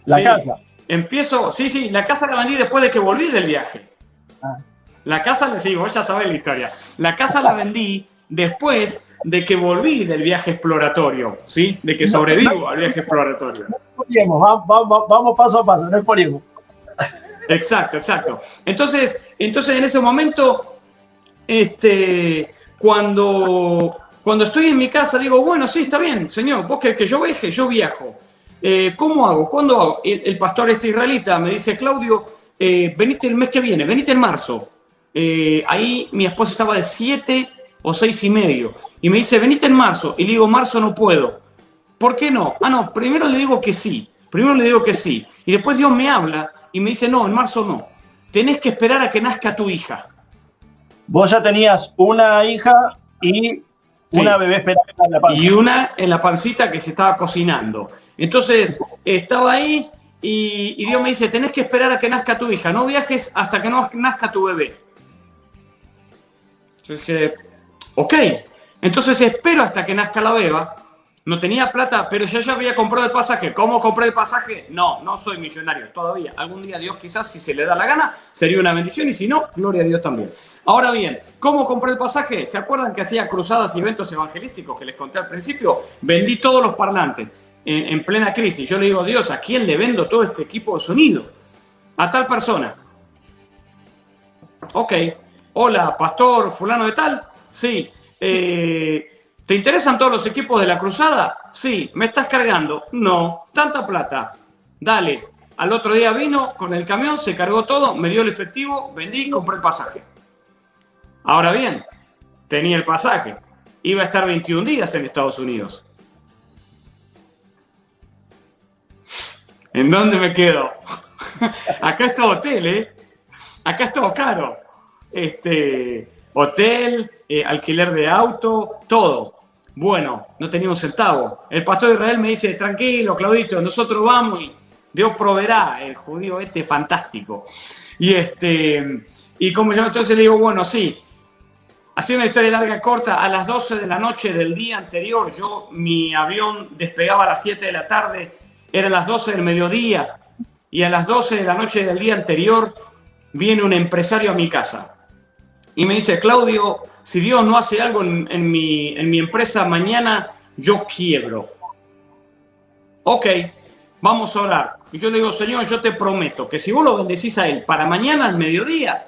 La casa. Empiezo, sí, sí, la casa la vendí después de que volví del viaje. Ah. La casa, le sigo, ya sabés la historia. La casa la vendí después de que volví del viaje exploratorio, ¿sí? De que sobrevivo al viaje exploratorio. vamos, vamos, paso a paso, no expoliemos. Exacto, exacto. Entonces, entonces en ese momento, este, cuando, cuando estoy en mi casa, digo, bueno, sí, está bien, señor, vos querés que yo viaje, yo viajo. Eh, ¿Cómo hago? ¿Cuándo hago? El, pastor este israelita me dice, Claudio, eh, venite el mes que viene, venite en marzo. Eh, ahí mi esposa estaba de siete o seis y medio. Y me dice, venite en marzo. Y le digo, marzo no puedo. ¿Por qué no? Ah, no, primero le digo que sí. Primero le digo que sí. Y después Dios me habla y me dice, no, en marzo no. Tenés que esperar a que nazca tu hija. Vos ya tenías una hija y una bebé esperando en la pancita. Y una en la pancita que se estaba cocinando. Entonces, estaba ahí y, y Dios me dice, tenés que esperar a que nazca tu hija. No viajes hasta que no nazca tu bebé. Yo dije, Ok, entonces espero hasta que nazca la beba. No tenía plata, pero yo ya había comprado el pasaje. ¿Cómo compré el pasaje? No, no soy millonario todavía. Algún día Dios quizás, si se le da la gana, sería una bendición y si no, gloria a Dios también. Ahora bien, ¿cómo compré el pasaje? ¿Se acuerdan que hacía cruzadas y eventos evangelísticos que les conté al principio? Vendí todos los parlantes en, en plena crisis. Yo le digo, Dios, ¿a quién le vendo todo este equipo de sonido? A tal persona. Ok, hola, pastor fulano de tal Sí. Eh, ¿Te interesan todos los equipos de la cruzada? Sí. ¿Me estás cargando? No. Tanta plata. Dale. Al otro día vino con el camión, se cargó todo, me dio el efectivo, vendí y compré el pasaje. Ahora bien, tenía el pasaje. Iba a estar 21 días en Estados Unidos. ¿En dónde me quedo? Acá está hotel, ¿eh? Acá está caro. Este, hotel, eh, alquiler de auto, todo. Bueno, no tenía un centavo. El pastor de Israel me dice, tranquilo, Claudito, nosotros vamos y Dios proveerá. El judío este fantástico. Y este, y como yo entonces le digo, bueno, sí, Haciendo una historia larga corta, a las 12 de la noche del día anterior, yo, mi avión despegaba a las 7 de la tarde, eran las 12 del mediodía, y a las 12 de la noche del día anterior viene un empresario a mi casa y me dice, Claudio, si Dios no hace algo en, mi, empresa mañana, yo quiebro. Ok, vamos a orar. Y yo le digo, Señor, yo te prometo que si vos lo bendecís a él para mañana al mediodía,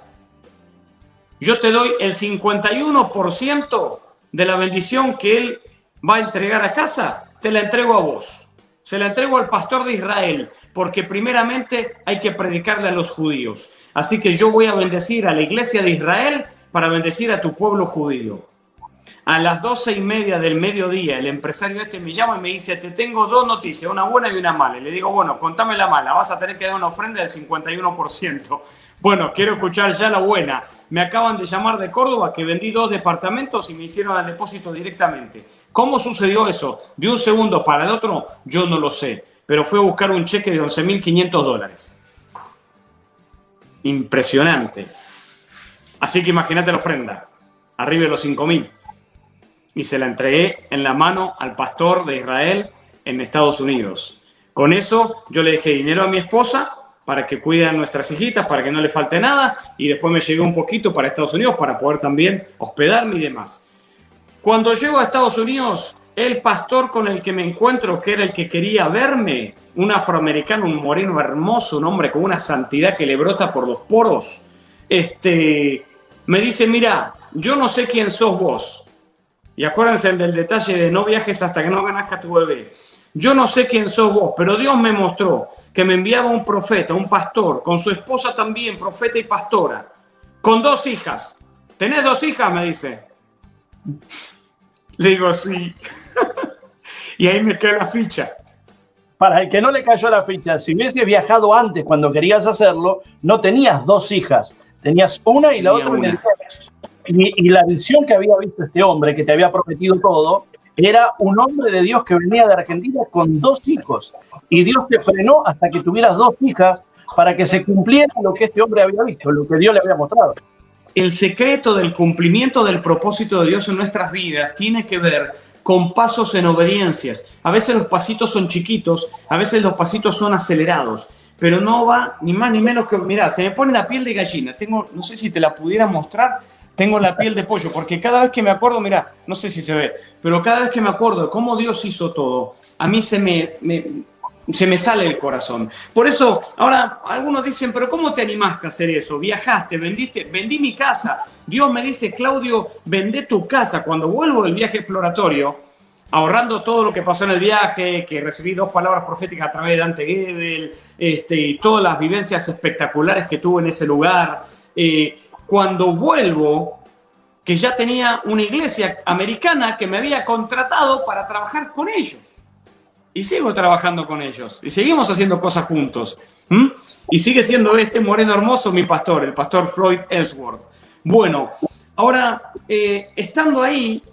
yo te doy el 51% de la bendición que él va a entregar a casa, te la entrego a vos. Se la entrego al pastor de Israel, porque primeramente hay que predicarle a los judíos. Así que yo voy a bendecir a la iglesia de Israel para bendecir a tu pueblo judío. A las doce y media del mediodía, el empresario este me llama y me dice, te tengo dos noticias, una buena y una mala. Y le digo, bueno, contame la mala, vas a tener que dar una ofrenda del 51%. Bueno, quiero escuchar ya la buena. Me acaban de llamar de Córdoba que vendí dos departamentos y me hicieron el depósito directamente. ¿Cómo sucedió eso? De un segundo para el otro, yo no lo sé, pero fue a buscar un cheque de 11.500 dólares. Impresionante. Así que imagínate la ofrenda, arriba de los 5.000. Y se la entregué en la mano al pastor de Israel en Estados Unidos. Con eso yo le dejé dinero a mi esposa para que cuide a nuestras hijitas, para que no le falte nada, y después me llegué un poquito para Estados Unidos para poder también hospedarme y demás. Cuando llego a Estados Unidos, el pastor con el que me encuentro, que era el que quería verme, un afroamericano, un moreno hermoso, un hombre con una santidad que le brota por los poros, este, me dice, mira, yo no sé quién sos vos. Y acuérdense del detalle de no viajes hasta que no ganazca tu bebé. Yo no sé quién sos vos, pero Dios me mostró que me enviaba un profeta, un pastor, con su esposa también, profeta y pastora, con dos hijas. ¿Tenés dos hijas? Me dice. Le digo, sí. y ahí me cae la ficha. Para el que no le cayó la ficha, si hubieses viajado antes cuando querías hacerlo, no tenías dos hijas, tenías una y la otra. Y, y la visión que había visto este hombre, que te había prometido todo, era un hombre de Dios que venía de Argentina con dos hijos. Y Dios te frenó hasta que tuvieras dos hijas para que se cumpliera lo que este hombre había visto, lo que Dios le había mostrado. El secreto del cumplimiento del propósito de Dios en nuestras vidas tiene que ver con pasos en obediencias. A veces los pasitos son chiquitos, a veces los pasitos son acelerados, pero no va ni más ni menos que, mira, se me pone la piel de gallina. Tengo, no sé si te la pudiera mostrar, tengo la piel de pollo, porque cada vez que me acuerdo, mira, no sé si se ve, pero cada vez que me acuerdo de cómo Dios hizo todo, a mí se me, se me sale el corazón. Por eso, ahora algunos dicen, pero ¿cómo te animaste a hacer eso? Viajaste, vendiste, vendí mi casa. Dios me dice, Claudio, vende tu casa. Cuando vuelvo del viaje exploratorio, ahorrando todo lo que pasó en el viaje, que recibí dos palabras proféticas a través de Dante Gebel, este, y todas las vivencias espectaculares que tuve en ese lugar, eh, cuando vuelvo, que ya tenía una iglesia americana que me había contratado para trabajar con ellos. Y sigo trabajando con ellos. Y seguimos haciendo cosas juntos. Y sigue siendo este moreno hermoso mi pastor, el pastor Floyd Ellsworth. Bueno, ahora, eh, estando ahí,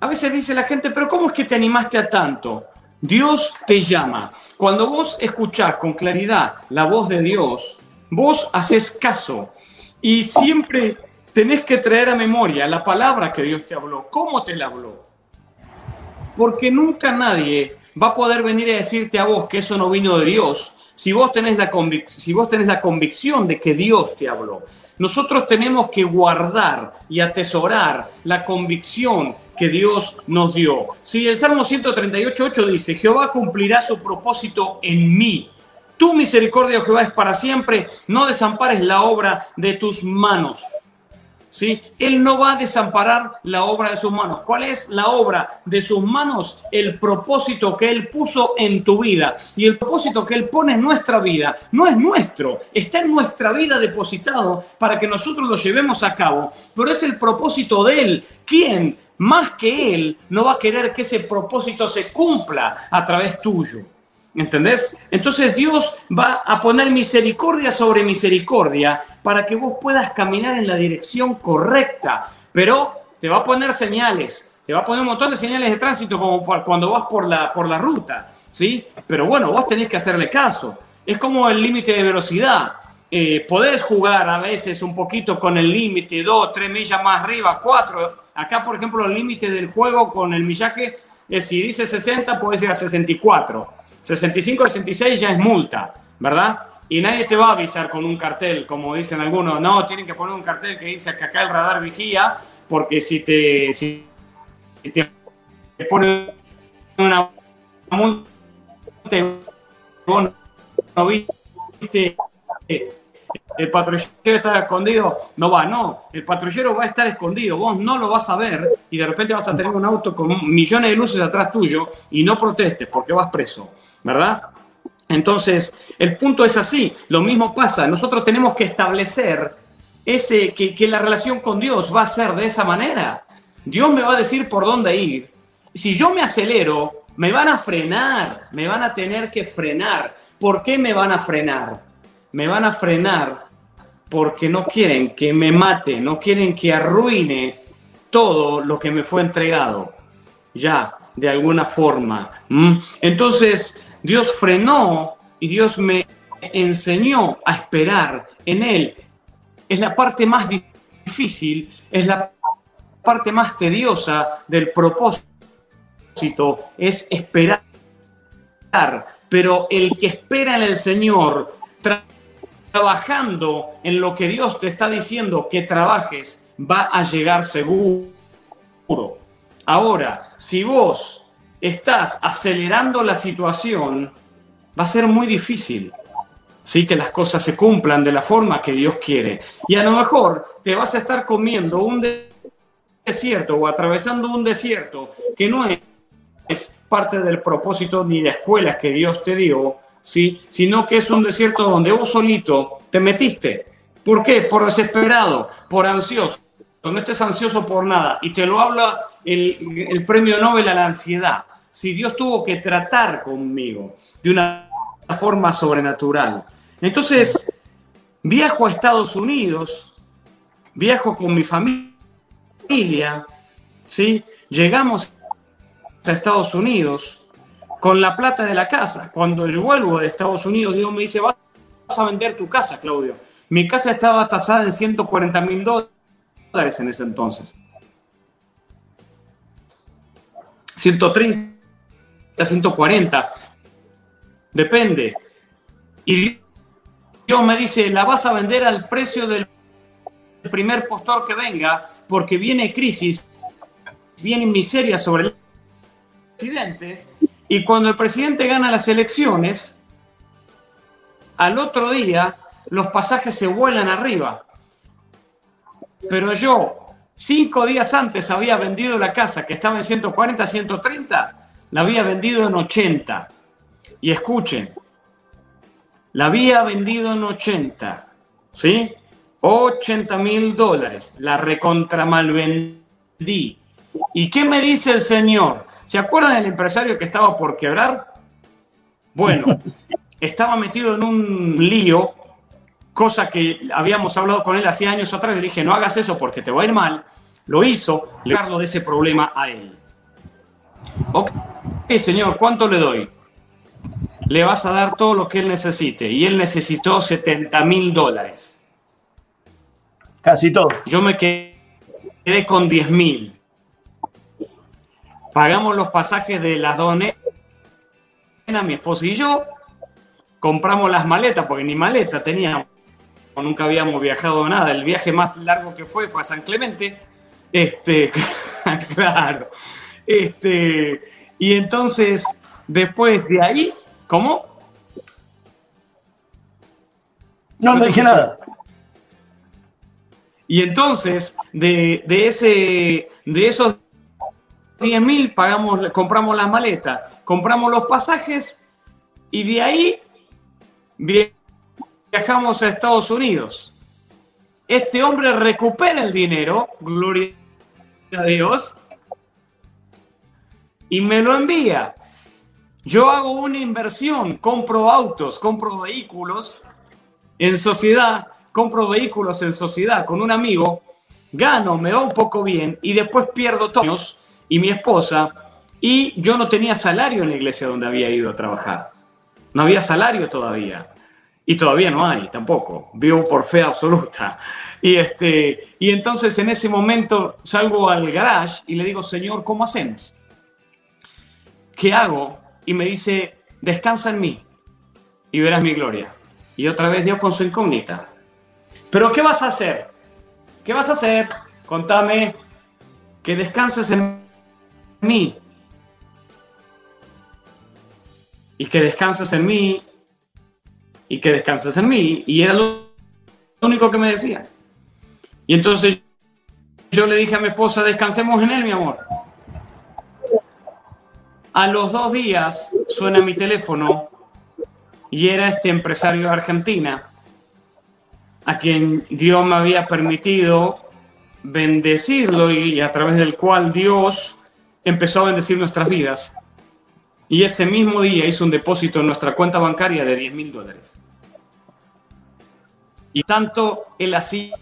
a veces dice la gente, pero ¿cómo es que te animaste a tanto? Dios te llama. Cuando vos escuchás con claridad la voz de Dios, vos haces caso y siempre tenés que traer a memoria la palabra que Dios te habló, cómo te la habló. Porque nunca nadie va a poder venir a decirte a vos que eso no vino de Dios si vos tenés la, si vos tenés la convicción de que Dios te habló. Nosotros tenemos que guardar y atesorar la convicción que Dios nos dio. Si el Salmo 138.8 dice, Jehová cumplirá su propósito en mí tu misericordia, Jehová, es para siempre. No desampares la obra de tus manos. ¿Sí? Él no va a desamparar la obra de sus manos. ¿Cuál es la obra de sus manos? El propósito que Él puso en tu vida. Y el propósito que Él pone en nuestra vida no es nuestro, está en nuestra vida depositado para que nosotros lo llevemos a cabo. Pero es el propósito de Él. ¿Quién, más que Él, no va a querer que ese propósito se cumpla a través tuyo? ¿Entendés? Entonces Dios va a poner misericordia sobre misericordia para que vos puedas caminar en la dirección correcta. Pero te va a poner señales, te va a poner un montón de señales de tránsito como cuando vas por la, por la ruta, ¿sí? Pero bueno, vos tenés que hacerle caso. Es como el límite de velocidad. eh, podés jugar a veces un poquito con el límite, dos, tres millas más arriba, cuatro. Acá, por ejemplo, el límite del juego con el millaje es si dice 60, puedes ir a 64. 65, 66 ya es multa, ¿verdad? Y nadie te va a avisar con un cartel, como dicen algunos. No, tienen que poner un cartel que dice que acá el radar vigía, porque si te, si te ponen una multa, no viste el patrullero está escondido, no va, no, el patrullero va a estar escondido, vos no lo vas a ver y de repente vas a tener un auto con millones de luces atrás tuyo y no protestes porque vas preso, ¿verdad? Entonces, el punto es así, lo mismo pasa, nosotros tenemos que establecer ese, que, que la relación con Dios va a ser de esa manera. Dios me va a decir por dónde ir. Si yo me acelero, me van a frenar, me van a tener que frenar. ¿Por qué me van a frenar? Me van a frenar porque no quieren que me mate, no quieren que arruine todo lo que me fue entregado. Ya, de alguna forma. Entonces, Dios frenó y Dios me enseñó a esperar en Él. Es la parte más difícil, es la parte más tediosa del propósito, es esperar. Pero el que espera en el Señor, trabajando en lo que Dios te está diciendo que trabajes, va a llegar seguro. Ahora, si vos estás acelerando la situación, va a ser muy difícil. Sí, que las cosas se cumplan de la forma que Dios quiere. Y a lo mejor te vas a estar comiendo un desierto o atravesando un desierto que no es parte del propósito ni de escuela que Dios te dio, ¿sí? sino que es un desierto donde vos solito te metiste. ¿Por qué? Por desesperado, por ansioso. No estés ansioso por nada. Y te lo habla el, el premio Nobel a la ansiedad si Dios tuvo que tratar conmigo de una forma sobrenatural. Entonces, viajo a Estados Unidos, viajo con mi familia, ¿sí? Llegamos a Estados Unidos con la plata de la casa. Cuando yo vuelvo de Estados Unidos, Dios me dice, vas a vender tu casa, Claudio. Mi casa estaba tasada en 140 mil dólares en ese entonces. 130 140. Depende. Y Dios me dice, la vas a vender al precio del primer postor que venga, porque viene crisis, viene miseria sobre el presidente, y cuando el presidente gana las elecciones, al otro día los pasajes se vuelan arriba. Pero yo, cinco días antes, había vendido la casa que estaba en 140, 130, la había vendido en 80. Y escuchen, la había vendido en 80, ¿sí? 80 mil dólares, la recontra mal vendí. ¿Y qué me dice el señor? ¿Se acuerdan del empresario que estaba por quebrar? Bueno, estaba metido en un lío, cosa que habíamos hablado con él hace años atrás. Le dije, no hagas eso porque te va a ir mal. Lo hizo, le de ese problema a él. Ok, señor, ¿cuánto le doy? Le vas a dar todo lo que él necesite. Y él necesitó 70 mil dólares. Casi todo. Yo me quedé con 10 mil. Pagamos los pasajes de las dos mi esposa y yo. Compramos las maletas, porque ni maleta teníamos. Nunca habíamos viajado nada. El viaje más largo que fue fue a San Clemente. Este, claro. Este, y entonces, después de ahí, ¿cómo? No, no dije nada. Y entonces, de, ese, de esos 10 mil, pagamos, compramos las maletas, compramos los pasajes y de ahí viajamos a Estados Unidos. Este hombre recupera el dinero, gloria a Dios, y me lo envía. Yo hago una inversión, compro autos, compro vehículos en sociedad, compro vehículos en sociedad con un amigo, gano, me va un poco bien y después pierdo todos y mi esposa y yo no tenía salario en la iglesia donde había ido a trabajar. No había salario todavía. Y todavía no hay tampoco. Vivo por fe absoluta. Y, este, y entonces en ese momento salgo al garage y le digo, Señor, ¿cómo hacemos? ¿Qué hago? Y me dice, descansa en mí y verás mi gloria. Y otra vez Dios con su incógnita. Pero ¿qué vas a hacer? ¿Qué vas a hacer? Contame que descanses en mí. Y que descanses en mí. Y que descanses en mí. Y era lo único que me decía. Y entonces yo le dije a mi esposa, descansemos en él, mi amor. A los dos días suena mi teléfono y era este empresario de Argentina a quien Dios me había permitido bendecirlo y a través del cual Dios empezó a bendecir nuestras vidas. Y ese mismo día hizo un depósito en nuestra cuenta bancaria de 10 mil dólares. Y tanto él hacía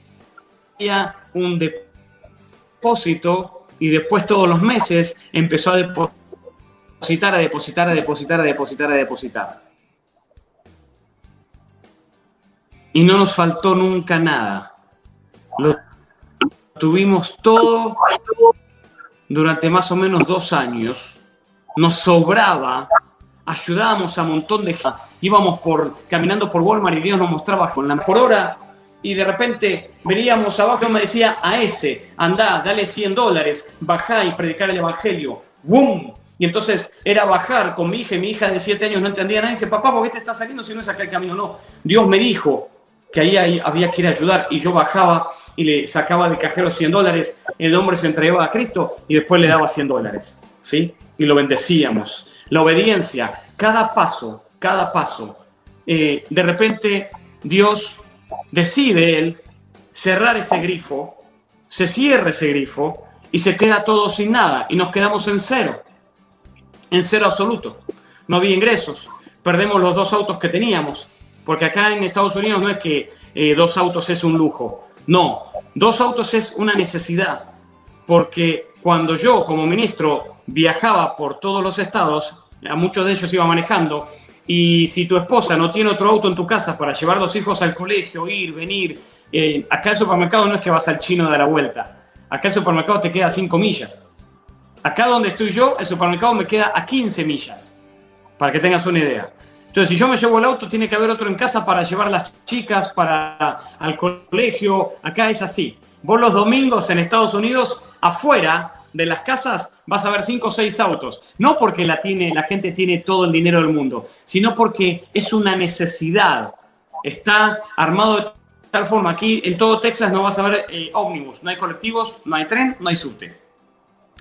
un depósito y después todos los meses empezó a depositar, a depositar, a depositar, a depositar, a depositar. Y no nos faltó nunca nada. Lo tuvimos todo durante más o menos dos años. Nos sobraba, ayudábamos a un montón de gente. Íbamos por, caminando por Walmart y Dios nos mostraba con la por hora y de repente veníamos abajo y me decía a ese, anda, dale 100 dólares, bajá y predicar el evangelio. ¡Bum! Y entonces era bajar con mi hija y mi hija de 7 años no entendía nada y dice, papá, ¿por qué te estás saliendo si no es acá el camino? No, Dios me dijo que ahí había que ir a ayudar y yo bajaba y le sacaba del cajero 100 dólares, el hombre se entregaba a Cristo y después le daba 100 dólares, ¿sí? Y lo bendecíamos. La obediencia, cada paso, cada paso. Eh, de repente Dios decide él cerrar ese grifo, se cierra ese grifo y se queda todo sin nada y nos quedamos en cero, en cero absoluto. No había ingresos, perdemos los dos autos que teníamos, porque acá en Estados Unidos no es que eh, dos autos es un lujo, no, dos autos es una necesidad, porque cuando yo como ministro viajaba por todos los estados, a muchos de ellos iba manejando, y si tu esposa no tiene otro auto en tu casa para llevar los hijos al colegio, ir, venir, eh, acá el supermercado no es que vas al chino de la vuelta. Acá el supermercado te queda a 5 millas. Acá donde estoy yo, el supermercado me queda a 15 millas. Para que tengas una idea. Entonces, si yo me llevo el auto, tiene que haber otro en casa para llevar las chicas para al colegio. Acá es así. Vos los domingos en Estados Unidos, afuera de las casas, vas a ver cinco o seis autos. No porque la, tiene, la gente tiene todo el dinero del mundo, sino porque es una necesidad. Está armado de tal forma. Aquí en todo Texas no vas a ver eh, ómnibus, no hay colectivos, no hay tren, no hay subte.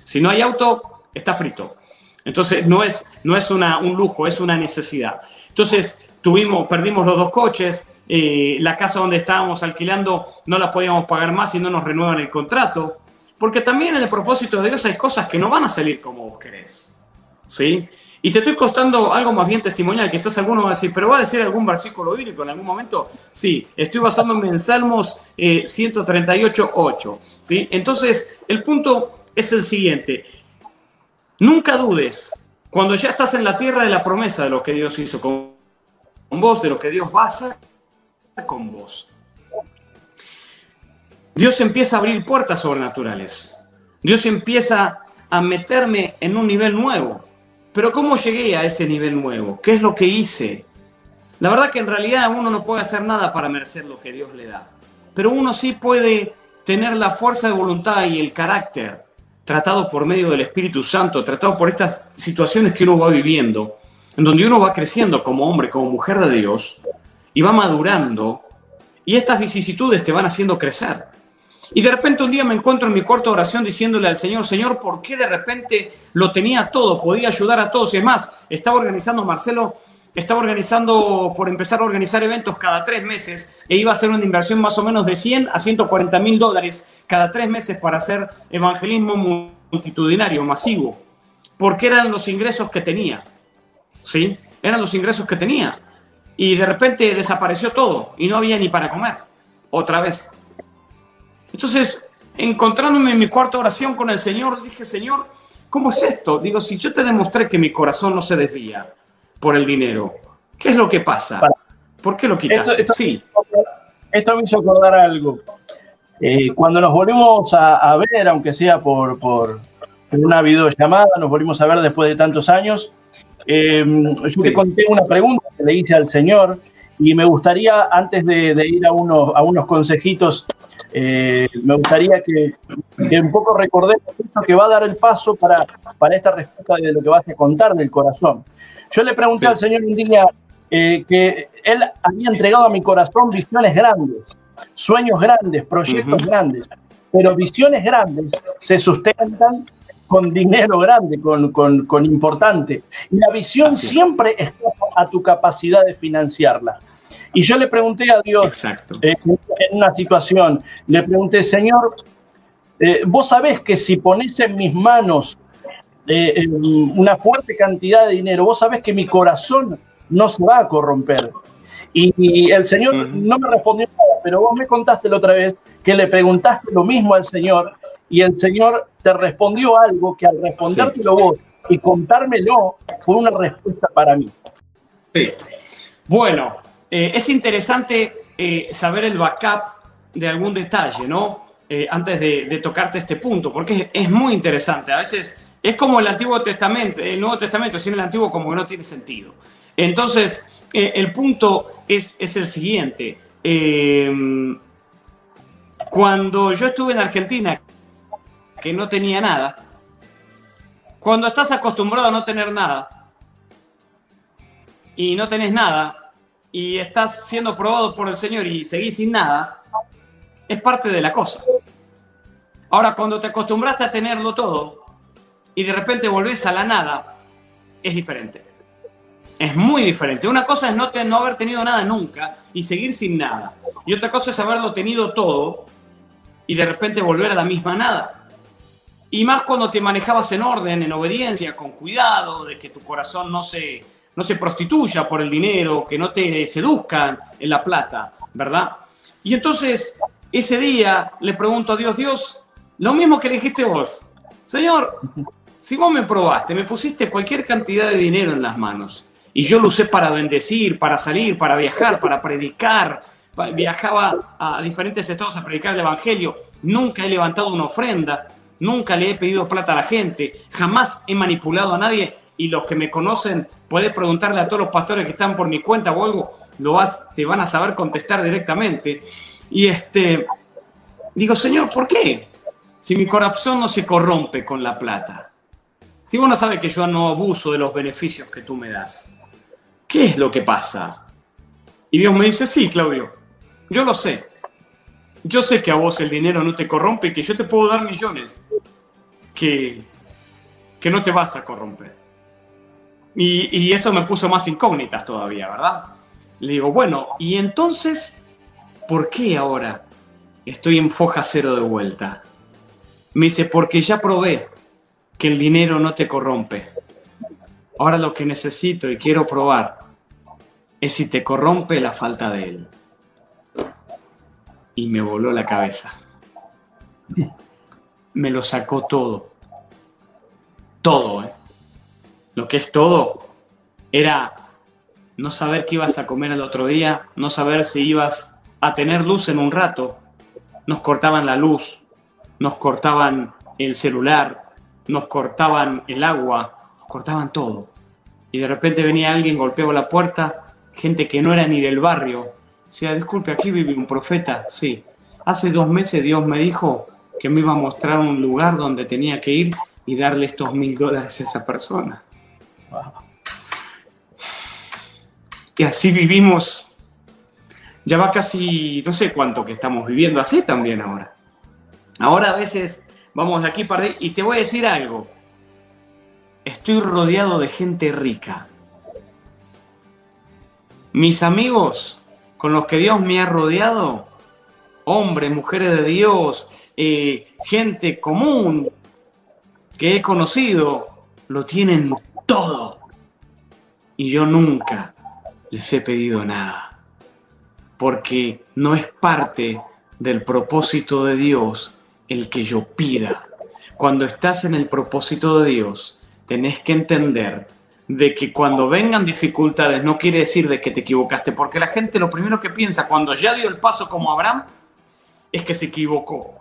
Si no hay auto, está frito. Entonces no es, no es una, un lujo, es una necesidad. Entonces tuvimos, perdimos los dos coches, eh, la casa donde estábamos alquilando no la podíamos pagar más y no nos renuevan el contrato. Porque también en el propósito de Dios hay cosas que no van a salir como vos querés. ¿Sí? Y te estoy costando algo más bien testimonial. Quizás alguno va a decir, pero va a decir algún versículo bíblico en algún momento. Sí, estoy basándome en Salmos eh, 138, 8. ¿sí? Entonces, el punto es el siguiente. Nunca dudes, cuando ya estás en la tierra de la promesa de lo que Dios hizo con, vos, de lo que Dios va con vos. Dios empieza a abrir puertas sobrenaturales. Dios empieza a meterme en un nivel nuevo. Pero ¿cómo llegué a ese nivel nuevo? ¿Qué es lo que hice? La verdad que en realidad uno no puede hacer nada para merecer lo que Dios le da. Pero uno sí puede tener la fuerza de voluntad y el carácter tratado por medio del Espíritu Santo, tratado por estas situaciones que uno va viviendo, en donde uno va creciendo como hombre, como mujer de Dios, y va madurando, y estas vicisitudes te van haciendo crecer. Y de repente un día me encuentro en mi cuarta oración diciéndole al Señor, Señor, ¿por qué de repente lo tenía todo? Podía ayudar a todos. Y es más, estaba organizando, Marcelo, estaba organizando, por empezar a organizar eventos cada tres meses e iba a hacer una inversión más o menos de 100 a 140 mil dólares cada tres meses para hacer evangelismo multitudinario, masivo. Porque eran los ingresos que tenía. ¿Sí? Eran los ingresos que tenía. Y de repente desapareció todo y no había ni para comer. Otra vez. Entonces, encontrándome en mi cuarta oración con el Señor, dije, Señor, ¿cómo es esto? Digo, si yo te demostré que mi corazón no se desvía por el dinero, ¿qué es lo que pasa? ¿Por qué lo quitaste? Esto, sí. Esto me hizo acordar algo. Eh, cuando nos volvimos a, ver, aunque sea por, por, una videollamada, nos volvimos a ver después de tantos años, eh, yo te conté una pregunta que le hice al Señor y me gustaría, antes de, ir a unos, a unos consejitos, eh, me gustaría que, un poco recordemos esto que va a dar el paso para, para esta respuesta de lo que vas a contar del corazón. Yo le pregunté al Señor un día que Él había entregado a mi corazón visiones grandes sueños grandes, proyectos grandes, pero visiones grandes se sustentan con dinero grande, con, con, importante. Y la visión siempre está a tu capacidad de financiarla. Y yo le pregunté a Dios eh, en una situación, le pregunté, Señor, eh, vos sabés que si pones en mis manos eh, una fuerte cantidad de dinero, vos sabés que mi corazón no se va a corromper. Y, el Señor no me respondió nada, pero vos me contaste la otra vez que le preguntaste lo mismo al Señor y el Señor te respondió algo que al respondértelo vos y contármelo fue una respuesta para mí. Sí. Bueno, eh, es interesante eh, saber el backup de algún detalle, ¿no? Eh, antes de, tocarte este punto, porque es, muy interesante. A veces es como el Antiguo Testamento, el Nuevo Testamento, sin el Antiguo como que no tiene sentido. Entonces, el punto es, el siguiente. Eh, cuando yo estuve en Argentina, que no tenía nada, cuando estás acostumbrado a no tener nada y no tenés nada y estás siendo probado por el Señor y seguís sin nada, es parte de la cosa. Ahora, cuando te acostumbraste a tenerlo todo y de repente volvés a la nada, es diferente. Es muy diferente. Una cosa es no, no haber tenido nada nunca y seguir sin nada. Y otra cosa es haberlo tenido todo y de repente volver a la misma nada. Y más cuando te manejabas en orden, en obediencia, con cuidado, de que tu corazón no se, no se prostituya por el dinero, que no te seduzcan en la plata, ¿verdad? Y entonces, ese día le pregunto a Dios, Dios, lo mismo que dijiste vos, Señor, si vos me probaste, me pusiste cualquier cantidad de dinero en las manos, y yo lo usé para bendecir, para salir, para viajar, para predicar. Viajaba a diferentes estados a predicar el Evangelio. Nunca he levantado una ofrenda. Nunca le he pedido plata a la gente. Jamás he manipulado a nadie. Y los que me conocen, puedes preguntarle a todos los pastores que están por mi cuenta o algo, lo vas, te van a saber contestar directamente. Y este, digo, Señor, ¿por qué? Si mi corazón no se corrompe con la plata. Si vos no sabes que yo no abuso de los beneficios que tú me das. ¿qué es lo que pasa? Y Dios me dice, sí, Claudio, yo lo sé. Yo sé que a vos el dinero no te corrompe, que yo te puedo dar millones, que, que no te vas a corromper. Y, y eso me puso más incógnitas todavía, ¿verdad? Le digo, bueno, y entonces, ¿por qué ahora estoy en foja cero de vuelta? Me dice, porque ya probé que el dinero no te corrompe. Ahora lo que necesito y quiero probar es si te corrompe la falta de él. Y me voló la cabeza. Me lo sacó todo. Todo, ¿eh? Lo que es todo era no saber qué ibas a comer el otro día, no saber si ibas a tener luz en un rato. Nos cortaban la luz, nos cortaban el celular, nos cortaban el agua, nos cortaban todo. Y de repente venía alguien, golpeaba la puerta gente que no era ni del barrio. Decía, disculpe, aquí vive un profeta. Sí. Hace dos meses Dios me dijo que me iba a mostrar un lugar donde tenía que ir y darle estos mil dólares a esa persona. Y así vivimos. Ya va casi, no sé cuánto que estamos viviendo así también ahora. Ahora a veces vamos de aquí para allá y te voy a decir algo. Estoy rodeado de gente rica mis amigos con los que Dios me ha rodeado, hombres, mujeres de Dios, eh, gente común que he conocido, lo tienen todo. Y yo nunca les he pedido nada, porque no es parte del propósito de Dios el que yo pida. Cuando estás en el propósito de Dios, tenés que entender de que cuando vengan dificultades no quiere decir de que te equivocaste, porque la gente lo primero que piensa cuando ya dio el paso como Abraham es que se equivocó.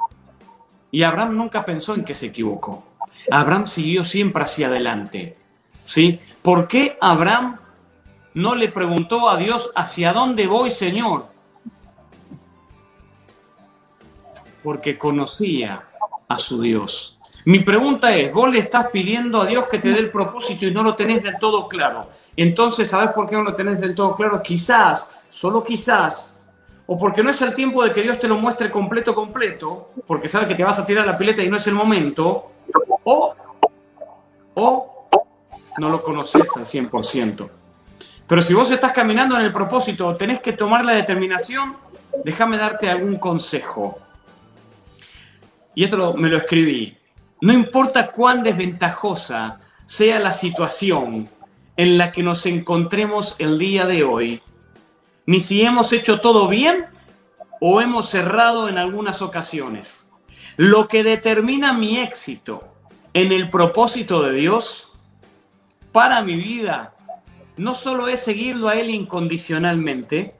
Y Abraham nunca pensó en que se equivocó. Abraham siguió siempre hacia adelante. ¿Sí? ¿Por qué Abraham no le preguntó a Dios hacia dónde voy, Señor? Porque conocía a su Dios. Mi pregunta es, vos le estás pidiendo a Dios que te dé el propósito y no lo tenés del todo claro. Entonces, ¿sabes por qué no lo tenés del todo claro? Quizás, solo quizás, o porque no es el tiempo de que Dios te lo muestre completo, completo, porque sabe que te vas a tirar la pileta y no es el momento, o, o no lo conoces al 100%. Pero si vos estás caminando en el propósito, tenés que tomar la determinación, déjame darte algún consejo. Y esto me lo escribí. No importa cuán desventajosa sea la situación en la que nos encontremos el día de hoy, ni si hemos hecho todo bien o hemos cerrado en algunas ocasiones. Lo que determina mi éxito en el propósito de Dios para mi vida no solo es seguirlo a Él incondicionalmente,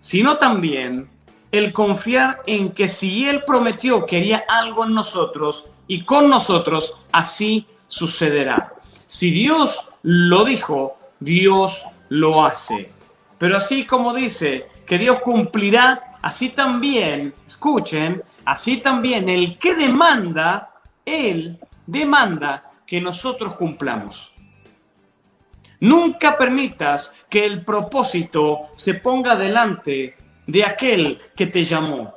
sino también el confiar en que si Él prometió que haría algo en nosotros, y con nosotros así sucederá. Si Dios lo dijo, Dios lo hace. Pero así como dice que Dios cumplirá, así también, escuchen, así también el que demanda, Él demanda que nosotros cumplamos. Nunca permitas que el propósito se ponga delante de aquel que te llamó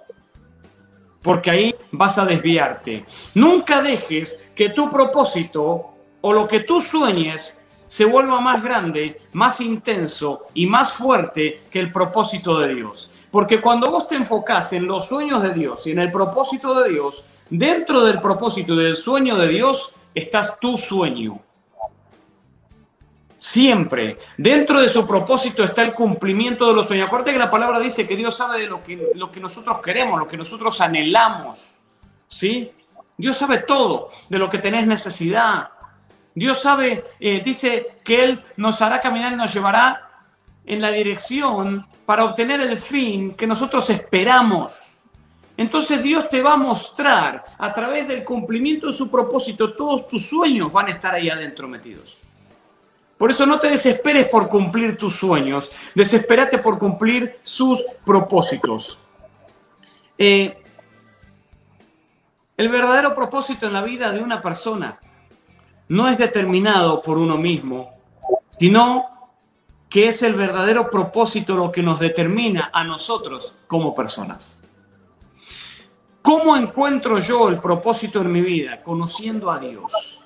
porque ahí vas a desviarte. Nunca dejes que tu propósito o lo que tú sueñes se vuelva más grande, más intenso y más fuerte que el propósito de Dios. Porque cuando vos te enfocás en los sueños de Dios y en el propósito de Dios, dentro del propósito y del sueño de Dios estás tu sueño. Siempre. Dentro de su propósito está el cumplimiento de los sueños. Acuérdate que la palabra dice que Dios sabe de lo que, lo que nosotros queremos, lo que nosotros anhelamos. ¿Sí? Dios sabe todo de lo que tenés necesidad. Dios sabe, eh, dice que Él nos hará caminar y nos llevará en la dirección para obtener el fin que nosotros esperamos. Entonces Dios te va a mostrar a través del cumplimiento de su propósito, todos tus sueños van a estar ahí adentro metidos. Por eso no te desesperes por cumplir tus sueños, desespérate por cumplir sus propósitos. Eh, el verdadero propósito en la vida de una persona no es determinado por uno mismo, sino que es el verdadero propósito lo que nos determina a nosotros como personas. ¿Cómo encuentro yo el propósito en mi vida? Conociendo a Dios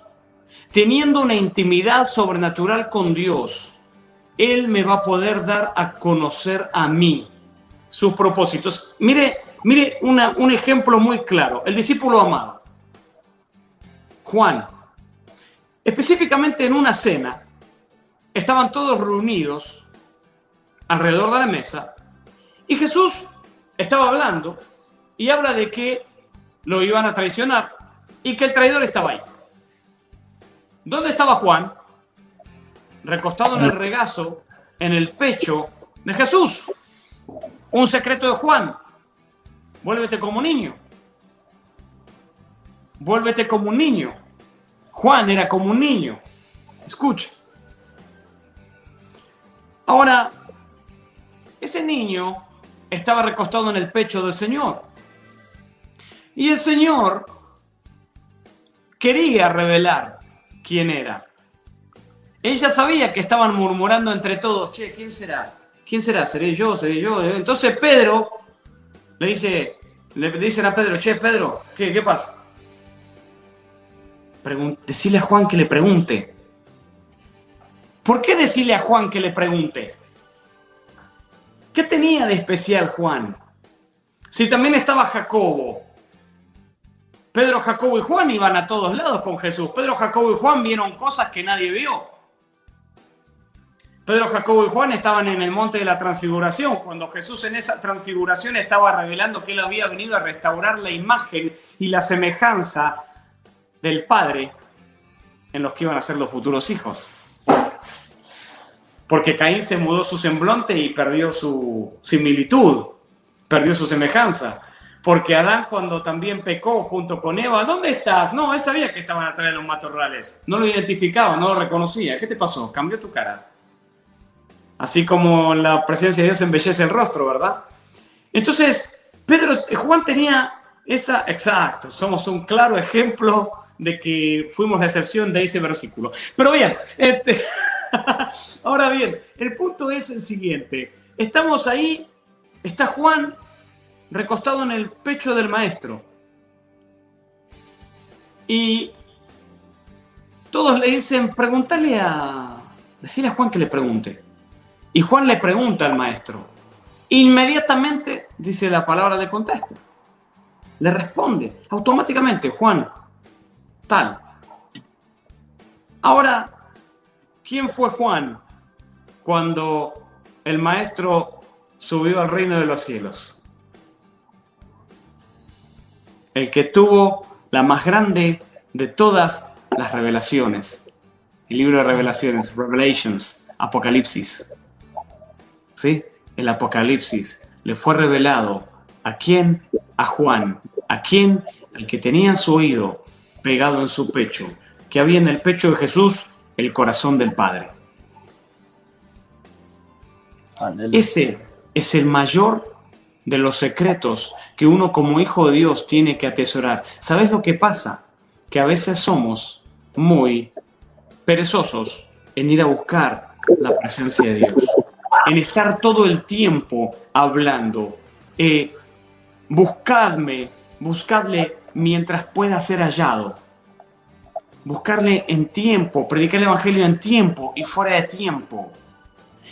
teniendo una intimidad sobrenatural con Dios, Él me va a poder dar a conocer a mí sus propósitos. Mire, mire un ejemplo muy claro, el discípulo amado, Juan. Específicamente en una cena, estaban todos reunidos alrededor de la mesa y Jesús estaba hablando y habla de que lo iban a traicionar y que el traidor estaba ahí. ¿Dónde estaba Juan? Recostado en el regazo, en el pecho de Jesús. Un secreto de Juan. Vuélvete como un niño. Vuélvete como un niño. Juan era como un niño. Escucha. Ahora, ese niño estaba recostado en el pecho del Señor. Y el Señor quería revelar quién era. Ella sabía que estaban murmurando entre todos, che, ¿quién será? ¿Quién será? ¿Seré yo? ¿Seré yo? Entonces Pedro le dice, le dicen a Pedro, che, Pedro, ¿qué, qué pasa? decirle a Juan que le pregunte. ¿Por qué decirle a Juan que le pregunte? ¿Qué tenía de especial Juan? Si también estaba Jacobo, Pedro, Jacobo y Juan iban a todos lados con Jesús. Pedro, Jacobo y Juan vieron cosas que nadie vio. Pedro, Jacobo y Juan estaban en el monte de la transfiguración, cuando Jesús en esa transfiguración estaba revelando que él había venido a restaurar la imagen y la semejanza del Padre en los que iban a ser los futuros hijos. porque Caín se mudó su semblante y perdió su similitud, perdió su semejanza. Porque Adán cuando también pecó junto con Eva, ¿dónde estás? No, él sabía que estaban atrás de los matorrales. No lo identificaba, no lo reconocía. ¿Qué te pasó? Cambió tu cara. Así como la presencia de Dios embellece el rostro, ¿verdad? Entonces, Pedro, Juan tenía esa, exacto, somos un claro ejemplo de que fuimos la excepción de ese versículo. Pero bien, este, ahora bien, el punto es el siguiente. Estamos ahí, está Juan recostado en el pecho del maestro. Y todos le dicen, pregúntale a... Decirle a Juan que le pregunte. Y Juan le pregunta al maestro. Inmediatamente, dice la palabra, le contesta. Le responde automáticamente, Juan, tal. Ahora, ¿quién fue Juan cuando el maestro subió al reino de los cielos? El que tuvo la más grande de todas las revelaciones. El libro de revelaciones, Revelations, Apocalipsis. ¿Sí? El Apocalipsis le fue revelado a quién? A Juan. ¿A quién? Al que tenía su oído pegado en su pecho, que había en el pecho de Jesús el corazón del Padre. Ese es el mayor de los secretos que uno como hijo de Dios tiene que atesorar. ¿Sabes lo que pasa? Que a veces somos muy perezosos en ir a buscar la presencia de Dios, en estar todo el tiempo hablando. Eh, buscadme, buscadle mientras pueda ser hallado. Buscarle en tiempo, predicar el Evangelio en tiempo y fuera de tiempo.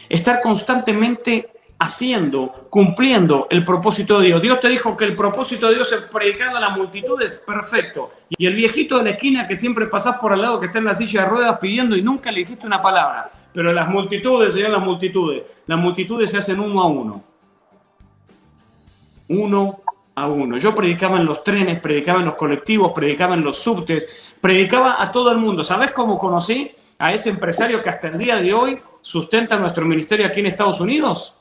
Estar constantemente haciendo, cumpliendo el propósito de Dios. Dios te dijo que el propósito de Dios es predicar a las multitudes, perfecto. Y el viejito de la esquina que siempre pasás por al lado que está en la silla de ruedas pidiendo y nunca le dijiste una palabra. Pero las multitudes, señor, las multitudes. Las multitudes se hacen uno a uno. Uno a uno. Yo predicaba en los trenes, predicaba en los colectivos, predicaba en los subtes, predicaba a todo el mundo. ¿Sabes cómo conocí a ese empresario que hasta el día de hoy sustenta nuestro ministerio aquí en Estados Unidos?